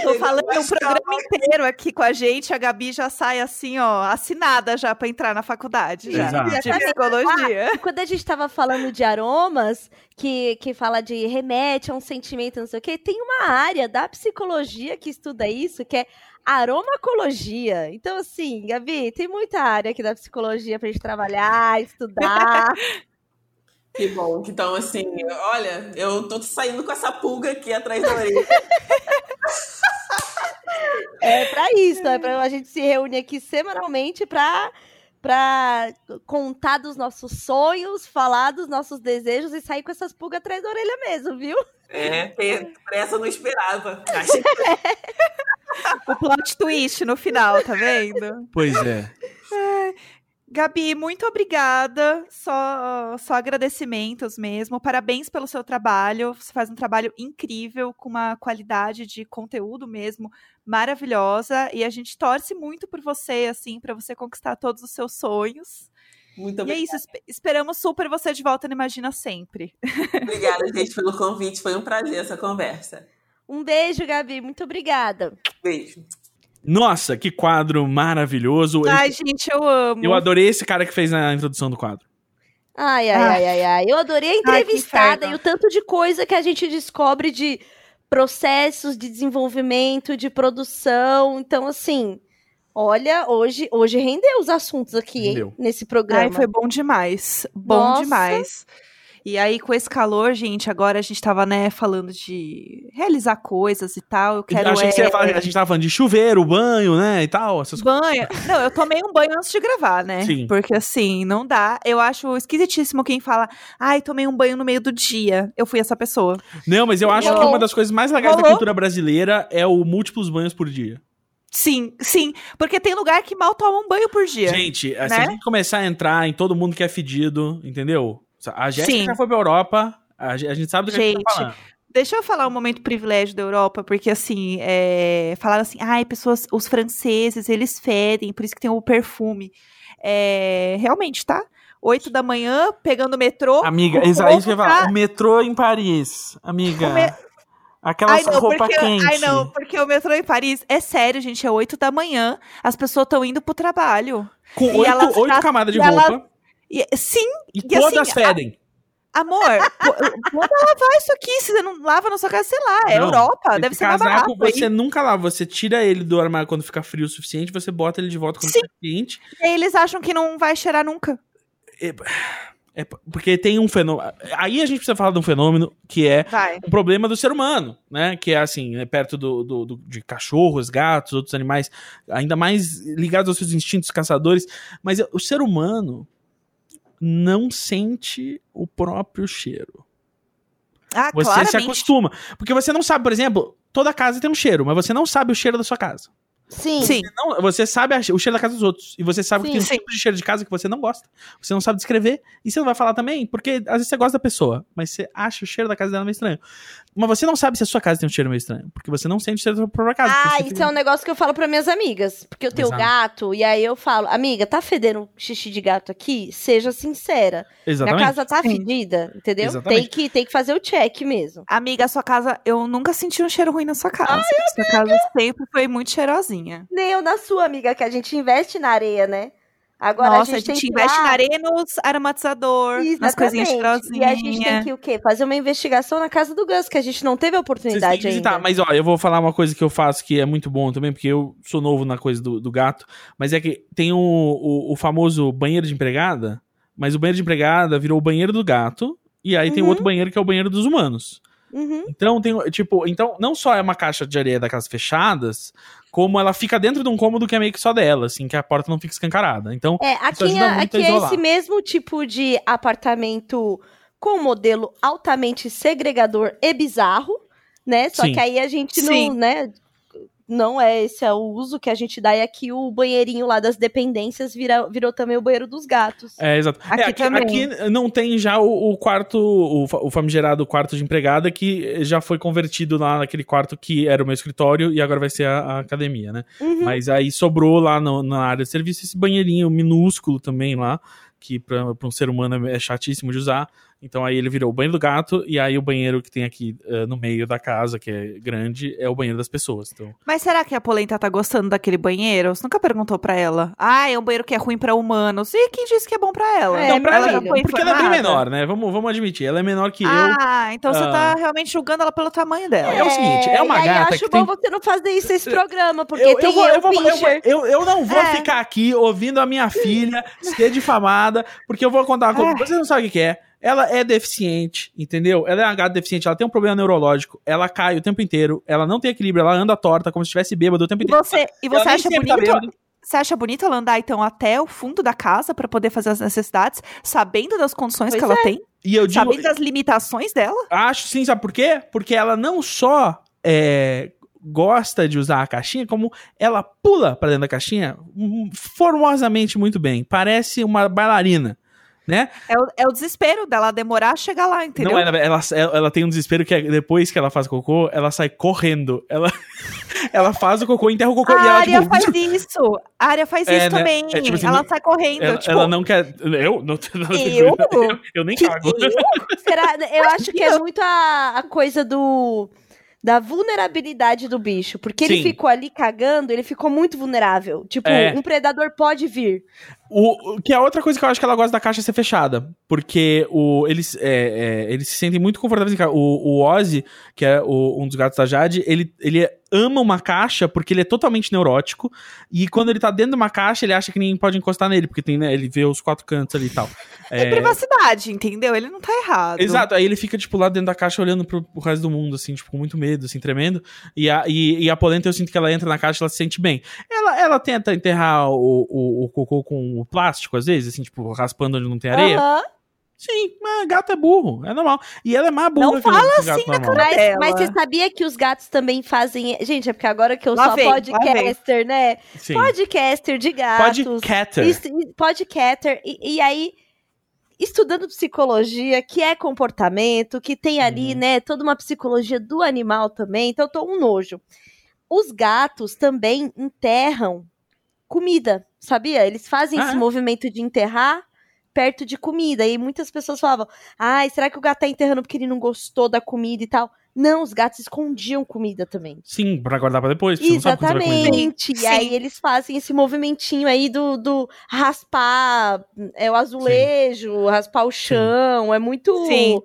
Tô falando o programa inteiro aqui com a gente, a Gabi já sai assim, ó, assinada já pra entrar na faculdade. Já, Exato. de psicologia. E quando a gente tava falando de aromas, que, que fala de remete a um sentimento, não sei o quê, tem uma área da psicologia que estuda isso, que é aromacologia. Então, assim, Gabi, tem muita área aqui da psicologia pra gente trabalhar, estudar. (laughs) Que bom. Então, assim, olha, eu tô saindo com essa pulga aqui atrás da orelha. (laughs) É pra isso, é pra a gente se reunir aqui semanalmente pra, pra contar dos nossos sonhos, falar dos nossos desejos e sair com essas pulgas atrás da orelha mesmo, viu? É, essa eu não esperava. (laughs) Achei que O plot twist no final, tá vendo? Pois é. Gabi, muito obrigada. Só, só agradecimentos mesmo. Parabéns pelo seu trabalho. Você faz um trabalho incrível, com uma qualidade de conteúdo mesmo maravilhosa. E a gente torce muito por você, assim, para você conquistar todos os seus sonhos. muito E é obrigada. isso. esp- Esperamos super você de volta no Imagina Sempre. Obrigada, gente, pelo convite. Foi um prazer essa conversa. Um beijo, Gabi. Muito obrigada. Beijo. Nossa, que quadro maravilhoso. Ai, gente, eu amo. Eu adorei esse cara que fez a introdução do quadro. Ai, ai, ai, ai, ai. Eu adorei a Ai, entrevistada inferno. e o tanto de coisa que a gente descobre de processos de desenvolvimento, de produção. Então, assim, olha, hoje, hoje rendeu os assuntos aqui, hein, nesse programa. Ai, foi bom demais. Bom Nossa. demais. E aí, com esse calor, gente, agora a gente tava, né, falando de realizar coisas e tal. Eu quero. Eu achei que você é, ia falar, a gente tava falando de chuveiro, banho, né, e tal, essas coisas. Banho. Não, eu tomei um banho antes de gravar, né? Sim. Porque assim, não dá. Eu acho esquisitíssimo quem fala, ai, tomei um banho no meio do dia. Eu fui essa pessoa. Não, mas eu acho que uma das coisas mais legais da Rolou. cultura brasileira é o múltiplos banhos por dia. Sim, sim. Porque tem lugar que mal toma um banho por dia. Gente, se né? a gente começar a entrar em todo mundo que é fedido, entendeu? A Jéssica já foi pra Europa, a ge- a gente sabe do que a gente tá Gente, falando. Deixa eu falar um momento privilégio da Europa, porque assim, é, falaram assim, ai, pessoas, os franceses, eles fedem, por isso que tem o perfume. É, realmente, tá? Oito da manhã, pegando o metrô. Amiga, isso aí você O metrô em Paris, amiga. Me- não, roupa porque, quente. ai, não, porque o metrô em Paris, é sério, gente, é oito da manhã, as pessoas estão indo pro trabalho. Com oito, elas oito camadas de e elas- roupa. E, sim, E, e todas assim, fedem. amor, pô, manda (laughs) lavar isso aqui, se você não lava na sua casa, sei lá, é Não, Europa, deve ser mais casaco barato. você hein? nunca lava. Você tira ele do armário quando fica frio o suficiente, você bota ele de volta quando Sim. fica quente. E aí eles acham que não vai cheirar nunca. É p- porque tem um fenômeno. Aí a gente precisa falar de um fenômeno que é Vai. um problema do ser humano, né? Que é assim, é perto do, do- do- de cachorros, gatos, outros animais, ainda mais ligados aos seus instintos caçadores. Mas o ser humano não sente o próprio cheiro. Ah, Você claramente. se acostuma. Porque você não sabe, por exemplo, toda casa tem um cheiro, mas você não sabe o cheiro da sua casa. Sim. Sim. Não, você sabe o cheiro da casa dos outros. E você sabe que Sim, tem um sim. tipo de cheiro de casa que você não gosta. Você não sabe descrever. E você não vai falar também, porque às vezes você gosta da pessoa, mas você acha o cheiro da casa dela meio estranho. Mas você não sabe se a sua casa tem um cheiro meio estranho, porque você não sente o cheiro da sua própria casa. Ah, isso fica- é um negócio que eu falo pra minhas amigas. Porque eu tenho Exato. gato, e aí eu falo, amiga, tá fedendo xixi de gato aqui? Seja sincera. Exatamente. Minha casa tá Sim. fedida, entendeu? Exatamente. Tem que, tem que fazer o check mesmo. Amiga, a sua casa, eu nunca senti um cheiro ruim na sua casa. sua casa sempre foi muito cheirosinha. Nem eu na sua, amiga, que a gente investe na areia, né? Agora Nossa, a gente, que ir investe lá- na areia e nos aromatizador, nas coisinhas Exatamente. E a gente tem cheirosinhas. que o quê? Fazer uma investigação na casa do Gus, que a gente não teve a Vocês têm oportunidade que visitar. ainda. Mas, ó, eu vou falar uma coisa que eu faço que é muito bom também, porque eu sou novo na coisa do, do gato. Mas é que tem o, o, o famoso banheiro de empregada, mas o banheiro de empregada virou o banheiro do gato, e aí tem o Uhum. outro banheiro que é o banheiro dos humanos. Uhum. Então, tem, tipo, então, não só é uma caixa de areia daquelas fechadas, como ela fica dentro de um cômodo que é meio que só dela, assim, que a porta não fica escancarada. Então, É, Isso aqui, ajuda é, a aqui é esse mesmo tipo de apartamento com modelo altamente segregador e bizarro, né? Só Sim. que aí a gente Sim. não, né? Não é esse é o uso que a gente dá. E aqui o banheirinho lá das dependências vira, virou também o banheiro dos gatos. É, exato. Aqui É, aqui, também. aqui não tem já o, o quarto, o, o famigerado quarto de empregada, que já foi convertido lá naquele quarto que era o meu escritório e agora vai ser a, a academia, né? Uhum. Mas aí sobrou lá no- na área de serviço esse banheirinho minúsculo também lá, que pra um ser humano é chatíssimo de usar. Então aí ele virou o banheiro do gato, e aí o banheiro que tem aqui eh, no meio da casa, que é grande, é o banheiro das pessoas. Então, Mas será que a Polenta tá gostando daquele banheiro? Você nunca perguntou pra ela? Ah, é um banheiro que é ruim pra humanos. E quem disse que é bom pra ela? É, não, pra ela, filho. foi porque ela é bem informada? menor, né? Vamos, vamos admitir, ela é menor que eu. Ah, então você Ah. tá realmente julgando ela pelo tamanho dela. É o seguinte, é uma e aí gata eu acho que bom tem- você não fazer isso nesse programa, porque eu, tem eu, vou, eu, vou- eu, eu, eu não vou É. ficar aqui ouvindo a minha filha (laughs) ser difamada, porque eu vou contar uma coisa. É. Vocês não sabem o que é. Ela é deficiente, entendeu? Ela é uma gata deficiente, ela tem um problema neurológico, ela cai o tempo inteiro, ela não tem equilíbrio, ela anda torta, como se estivesse bêbada o tempo E inteiro. você, e Ela você acha tá bonito? bêbada. Você acha bonito ela andar, então, até o fundo da casa pra poder fazer as necessidades, sabendo das condições Pois que ela é. tem, E eu digo, sabendo das limitações dela? acho sim, sabe por quê? Porque ela não só é, gosta de usar a caixinha, como ela pula pra dentro da caixinha hum, formosamente muito bem. Parece uma bailarina, né? É o, é o desespero dela demorar a chegar lá, entendeu? Não, ela, ela, ela, ela tem um desespero que é, depois que ela faz cocô, ela sai correndo. Ela, (laughs) ela faz o cocô, enterra o cocô a e ela, área tipo, faz (laughs) isso. A área faz É, isso né? também. É, tipo assim, ela não- sai correndo. ela, tipo, ela não quer. Eu? Não, (laughs) não, Eu? eu, eu nem cago. eu? Será? Eu acho que é muito a, a coisa do. Da vulnerabilidade do bicho. Porque ele Sim. ficou ali cagando, ele ficou muito vulnerável. Tipo, É. um predador pode vir. O, que é outra coisa que eu acho que ela gosta da caixa ser fechada. Porque o, eles, é, é, eles se sentem muito confortáveis em caixa. O, o Ozzy, que é o- um dos gatos da Jade, ele, ele ama uma caixa porque ele é totalmente neurótico. E quando ele tá dentro de uma caixa, ele acha que ninguém pode encostar nele, porque tem, né, ele vê os quatro cantos ali e tal. É privacidade, entendeu? Ele não tá errado. Exato, aí ele fica, tipo, lá dentro da caixa olhando pro, pro resto do mundo, assim, tipo, com muito medo, assim, tremendo. E a, e, e a Polenta, eu sinto que ela entra na caixa ela se sente bem. Ela, ela tenta enterrar o, o, o cocô com o plástico, às vezes, assim, tipo, raspando onde não tem areia. Aham. Sim, mas gato é burro, é normal. E ela é mais burra Não fala gato assim na normal. cara Mas, dela. mas você sabia que os gatos também fazem. Gente, é porque agora que eu Lá sou vem, podcaster, né? Sim. Podcaster de gatos. Podcaster. Isso, e- Podcaster. E, aí, estudando psicologia, que é comportamento, que tem ali, Uhum. né, toda uma psicologia do animal também. Então, eu tô um nojo. Os gatos também enterram comida, sabia? Eles fazem Ah, esse é? movimento de enterrar perto de comida. E muitas pessoas falavam: ai, será que o gato tá enterrando porque ele não gostou da comida e tal? Não, os gatos escondiam comida também. Sim, pra guardar pra depois, porque você não sabe quando você vai comer. Exatamente. E Sim. aí eles fazem esse movimentinho aí do, do raspar é, o azulejo, raspar o chão. É muito. Sim.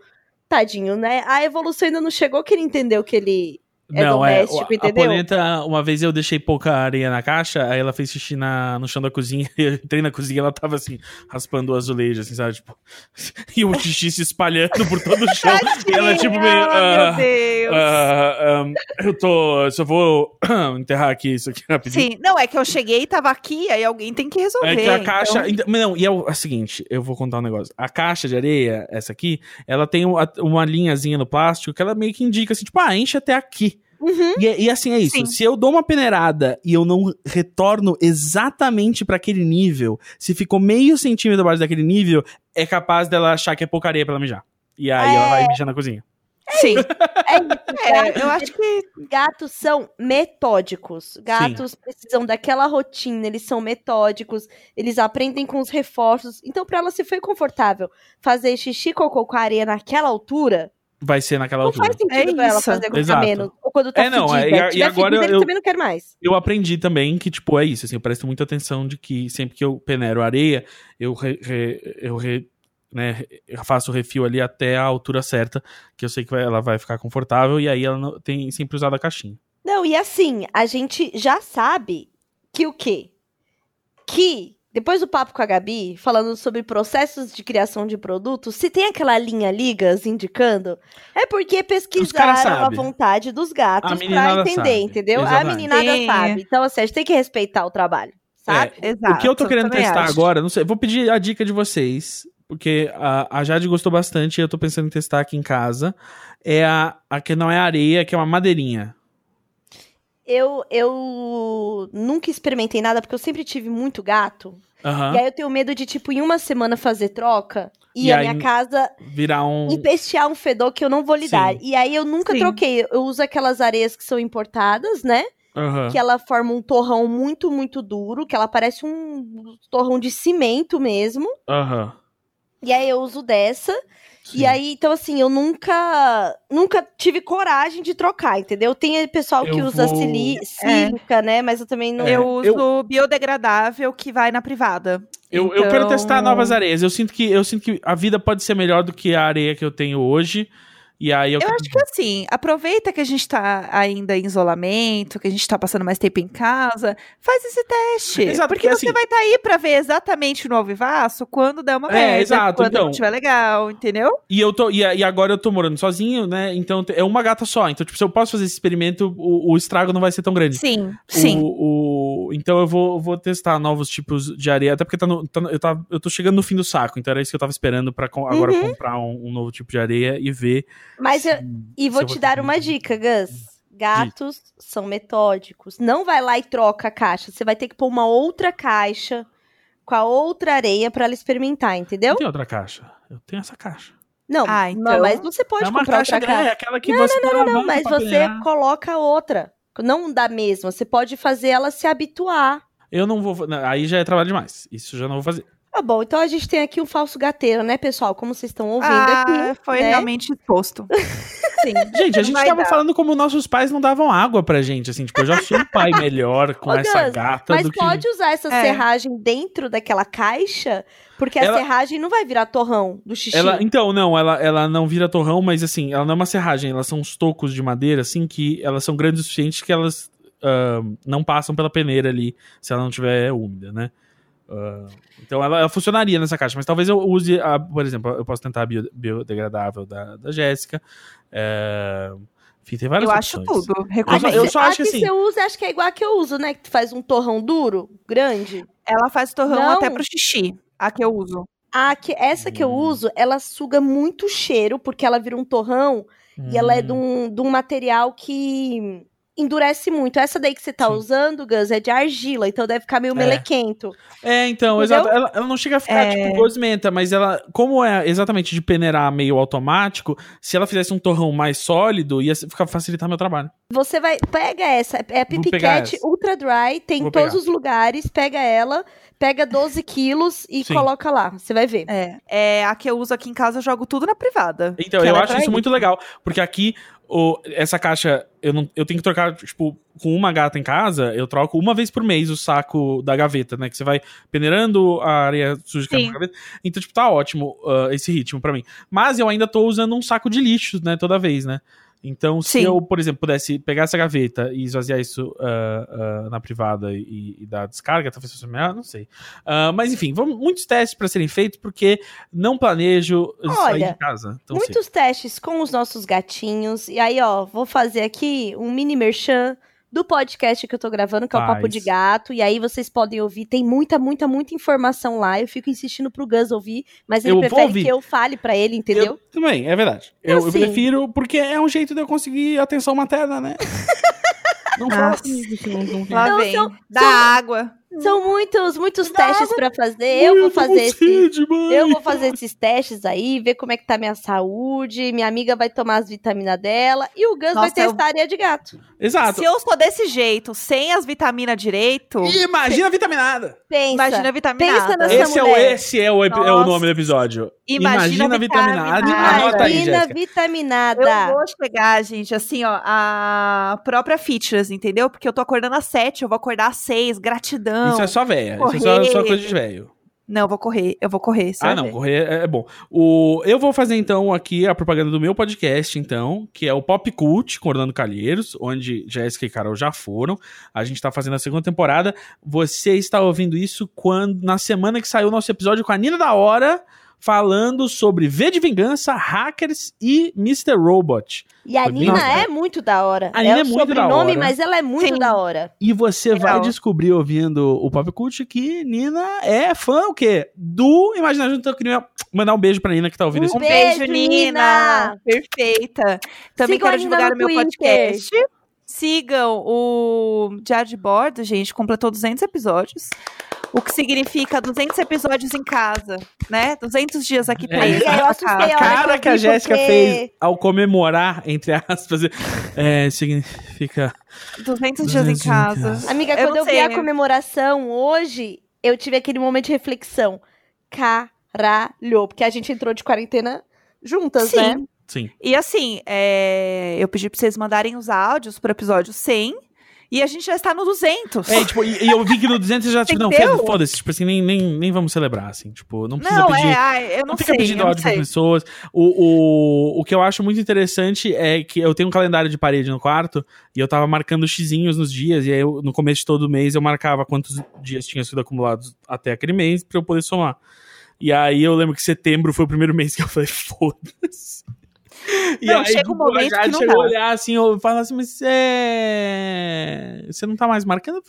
Tadinho, né? A evolução ainda não chegou que ele entendeu que ele é não, doméstico, é, entendeu? A polenta, uma vez eu deixei pouca areia na caixa, aí ela fez xixi na, no chão da cozinha, (laughs) eu entrei na cozinha e ela tava assim, raspando o azulejo, assim, sabe, tipo, (laughs) e o xixi se espalhando por todo o chão, e (laughs) ela tipo meio, Ah, ah, meu Deus. ah, ah, eu tô, eu só vou (clears throat) enterrar aqui isso aqui rapidinho. Sim, não, é que eu cheguei e tava aqui, aí alguém tem que resolver. É que a caixa. então- Não, e é o, é o seguinte, eu vou contar um negócio. A caixa de areia, essa aqui, ela tem uma, uma linhazinha no plástico que ela meio que indica assim, tipo, ah, enche até aqui. Uhum. E, e assim é isso. Sim. Se eu dou uma peneirada e eu não retorno exatamente pra aquele nível, se ficou meio centímetro abaixo daquele nível, é capaz dela achar que é pouca areia pra ela mijar. E aí ela vai mijar na cozinha. Sim, É isso, é, eu acho que Gatos são metódicos. Gatos precisam daquela rotina, eles são metódicos, eles aprendem com os reforços. Então, pra ela, se foi confortável fazer xixi cocô com a areia naquela altura, Vai ser naquela não altura. faz sentido É pra ela fazer com Exato. menos. Ou quando tá É, não, fedida. é, e a- Se e agora fedida, eu- também não quer mais. Eu aprendi também que, tipo, é isso, assim, eu presto muita atenção de que sempre que eu peneiro areia, eu, re- re- eu re- né, eu faço o refil ali até a altura certa, que eu sei que vai- ela vai ficar confortável, e aí ela não- tem sempre usado a caixinha. Não, e assim, a gente já sabe que o quê? Que, depois do papo com a Gabi, falando sobre processos de criação de produtos, se tem aquela linha ligas indicando, é porque pesquisaram a vontade dos gatos A pra meninada entender, sabe. entendeu? Exatamente. A meninada Sim. sabe. Então, assim, a gente tem que respeitar o trabalho, sabe? exato. o que eu tô querendo testar acho. agora, não sei, vou pedir a dica de vocês, porque a, a Jade gostou bastante e eu tô pensando em testar aqui em casa. É a, a que não é areia, que é uma madeirinha. Eu, eu nunca experimentei nada, porque eu sempre tive muito gato. Aham. E aí eu tenho medo de, tipo, em uma semana fazer troca e, E a minha casa Virar um. empestear um fedor que eu não vou lidar. Sim. E aí eu nunca Sim. troquei. Eu uso aquelas areias que são importadas, né? Aham. Que ela forma um torrão muito, muito duro, que ela parece um torrão de cimento mesmo. Aham. E aí eu uso dessa. Sim. E aí, então assim, eu nunca nunca tive coragem de trocar, entendeu? Tem pessoal que Eu usa vou- sili- sílica, né? Mas eu também não. É, Eu uso eu- biodegradável que vai na privada. Eu, eu quero Então- testar novas areias. Eu sinto, que, eu sinto que a vida pode ser melhor do que a areia que eu tenho hoje. E aí eu, Eu acho que assim, aproveita que a gente tá ainda em isolamento, que a gente tá passando mais tempo em casa, faz esse teste. Exato, porque porque, você assim- vai estar aí pra ver exatamente no alvivaço quando der uma É, merda, exato, quando então. não estiver legal, entendeu? E eu tô. E, e agora eu tô morando sozinho, né? Então é uma gata só. Então, tipo, se eu posso fazer esse experimento, o, o estrago não vai ser tão grande. Sim, sim. O, o- então eu vou, vou testar novos tipos de areia, até porque tá no- tá no- eu, tava, eu tô chegando no fim do saco, então era isso que eu tava esperando pra com- agora Uhum. comprar um, um novo tipo de areia e ver. Mas eu, E vou te dar uma dica, Gus. Gatos são metódicos. Não vai lá e troca a caixa. Você vai ter que pôr uma outra caixa com a outra areia pra ela experimentar, entendeu? Não tem outra caixa. Eu tenho essa caixa. Não, Ah, não, então- mas você pode é uma comprar caixa outra grande, caixa. é aquela que você Não, não, vai não, mas você peneira. coloca outra. Não da mesma. Você pode fazer ela se habituar. Eu não vou. não, Aí já é trabalho demais. Isso eu já não vou fazer. Tá bom, então a gente tem aqui um falso gateiro, né, pessoal? Como vocês estão ouvindo ah, aqui. foi né? realmente exposto. (laughs) Sim. Gente, a gente tava dar. falando como nossos pais não davam água pra gente, assim, tipo, eu já sou um pai melhor com (laughs) Ô, essa Gus, gata Mas do que. pode usar essa É. serragem dentro daquela caixa, porque a Ela- serragem não vai virar torrão do xixi. Ela, então, não, ela, ela não vira torrão, mas assim, ela não é uma serragem, elas são uns tocos de madeira, assim, que elas são grandes o suficiente que elas ah, não passam pela peneira ali, se ela não tiver úmida, né? Ah, então ela, ela funcionaria nessa caixa, mas talvez eu use, a, por exemplo, eu posso tentar a bio- biodegradável da, da Jéssica. É, enfim, tem várias Eu acho opções. tudo. Eu Recomendo. só- eu só a acho que assim- você usa, acho que é igual a que eu uso, né? Que tu faz um torrão duro, grande. Ela faz torrão Não. até pro xixi, a que eu uso. A que, essa que eu Hum. uso, ela suga muito cheiro, porque ela vira um torrão e ela é de Hum. um, de um material que endurece muito. Essa daí que você tá Sim. usando, Gus, é de argila, então deve ficar meio É. melequento. É, então, Entendeu? exato. Ela, ela não chega a ficar, É. tipo, gosmenta, mas ela, como é exatamente de peneirar meio automático, se ela fizesse um torrão mais sólido, ia ficar facilitar meu trabalho. Você vai, pega essa, é a Vou Pipi pegar Cat essa. Ultra Dry, tem Vou todos pegar. os lugares, pega ela, pega 12 quilos e Sim. coloca lá, você vai ver. É, é, a que eu uso aqui em casa, eu jogo tudo na privada. Então, eu é acho isso muito legal, porque aqui, o, essa caixa, eu, não, eu tenho que trocar, tipo, com uma gata em casa, eu troco uma vez por mês o saco da gaveta, né? Que você vai peneirando a areia suja que é gaveta. Então, tipo, tá ótimo ah, esse ritmo pra mim. Mas eu ainda tô usando um saco de lixo, né? Toda vez, né? Então, se Sim. eu, por exemplo, pudesse pegar essa gaveta e esvaziar isso ah, ah, na privada e, e dar descarga, talvez fosse melhor, não sei. Ah, mas enfim, vamos, muitos testes pra serem feitos, porque não planejo sair Olha, de casa. Cedo. Muitos testes com os nossos gatinhos. E aí, ó, vou fazer aqui um mini merchan do podcast que eu tô gravando, que é o Papo de Gato. E aí vocês podem ouvir. Tem muita, muita, muita informação lá. Eu fico insistindo pro Gus ouvir, mas ele Eu prefere ouvir. que eu fale pra ele, entendeu? Eu, também, é verdade. Eu, eu Assim. prefiro, porque é um jeito de eu conseguir atenção materna, né? (laughs) Não Nossa. comigo, se não, não Lá Não, vem. são- Dá são- água. São muitos, muitos testes pra fazer. Eu vou fazer esse. Eu vou fazer esses testes aí, ver como é que tá minha saúde. Minha amiga vai tomar as vitaminas dela. E o Gus vai Nossa, eu- testar a areia de gato. Exato. Se eu sou desse jeito, sem as vitaminas direito, imagina a vitaminada. Pensa. imagina a vitamina. Pensa nessa Esse é, o, mulher. esse é, o, é o nome do episódio. Imagina a vitaminada. vitaminada. Anota aí, Imagina Jéssica. vitaminada. Eu vou chegar, gente, assim, ó, a própria fitness, entendeu? Porque eu tô acordando às sete, eu vou acordar às seis, gratidão. Isso é só véia. Isso é só, só coisa de velho. Não, eu vou correr, eu vou correr. Ah, vai não, ver. correr é, é bom. O, eu vou fazer então aqui a propaganda do meu podcast, então, que é o Pop Cult com Orlando Calheiros, onde Jéssica e Carol já foram. A gente tá fazendo a segunda temporada. Você está ouvindo isso quando na semana que saiu o nosso episódio com a Nina da Hora, falando sobre V de Vingança, Hackers e Mr. Robot. E a bem Nina é muito da hora. A Nina é é muito da sobrenome, hora. mas ela é muito Sim. da hora. E você Legal. vai descobrir ouvindo o Pop Cult que Nina é fã o quê? Do Imaginar Junto. Eu queria mandar um beijo pra Nina que tá ouvindo Um esse Um beijo, Beijo, Nina! Perfeita. Também quero divulgar o meu Twitter. podcast. Sigam o Diário de Bordo, gente. Completou 200 episódios. O que significa 200 episódios em casa, né? 200 dias aqui pra É. eu assustei a cara que a Jéssica porque- fez ao comemorar, entre aspas, é, significa. 200 dias em 200 em casa. casa. Amiga, Eu quando não eu vi a comemoração hoje, eu tive aquele momento de reflexão. Caralho, porque a gente entrou de quarentena juntas, Sim. né? Sim. E assim, é, eu pedi pra vocês mandarem os áudios pro episódio 100. E a gente já está no 200. É, tipo, e, e eu vi que no 200 já, tipo, não, Entendeu? foda- foda-se, tipo assim, nem, nem, nem vamos celebrar, assim, tipo, não precisa não, pedir. é, ai, eu não, Não fica sei. pedindo eu não áudio para pessoas. O, o, o que eu acho muito interessante é que eu tenho um calendário de parede no quarto e eu tava marcando xizinhos nos dias. E aí, eu, no começo de todo mês, eu marcava quantos dias tinham sido acumulados até aquele mês pra eu poder somar. E aí eu lembro que setembro foi o primeiro (laughs) mês que eu falei, foda-se. E Não, aí, chega um tipo, momento a Jade que não chegou a dá. olhar assim, eu falo assim, mas é... você não tá mais marcando?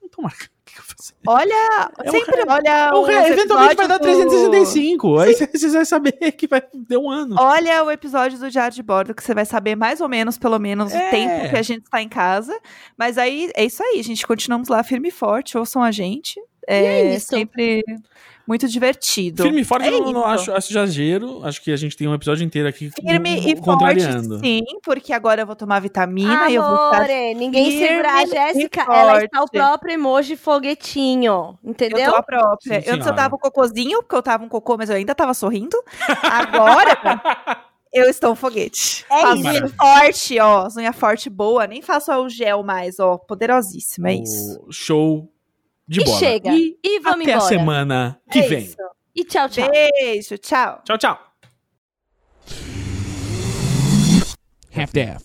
Não tô marcando, o que eu vou fazer? Olha, É um sempre re- olha O os re- eventualmente vai dar episódios do- 365, aí vocês vão saber (laughs) que vai ter um ano. Olha o episódio do Diário de Bordo, que você vai saber mais ou menos, pelo menos, É. o tempo que a gente está em casa. Mas aí, é isso aí, gente. Continuamos lá firme e forte, ouçam a gente. É, é isso. sempre muito divertido. Firme e forte, É eu não, não acho, acho exagero. Acho que a gente tem um episódio inteiro aqui Firme co- e forte, contrariando. sim, porque agora eu vou tomar vitamina e eu vou. Amore, ninguém firme segura a Jéssica, ela está o forte. próprio emoji foguetinho, Eu entendeu? tô a própria. Sim, eu antes eu tava um cocôzinho, porque eu tava um cocô, mas eu ainda tava sorrindo. Agora, (laughs) eu estou um foguete. É As isso. forte, ó. As unhas forte boa. Nem faço o gel mais, ó. Poderosíssima, é isso. Show de E bola. chega. E E vamos até embora. a semana que É vem. isso. E tchau, tchau. Beijo, tchau. Tchau, tchau. half-daff.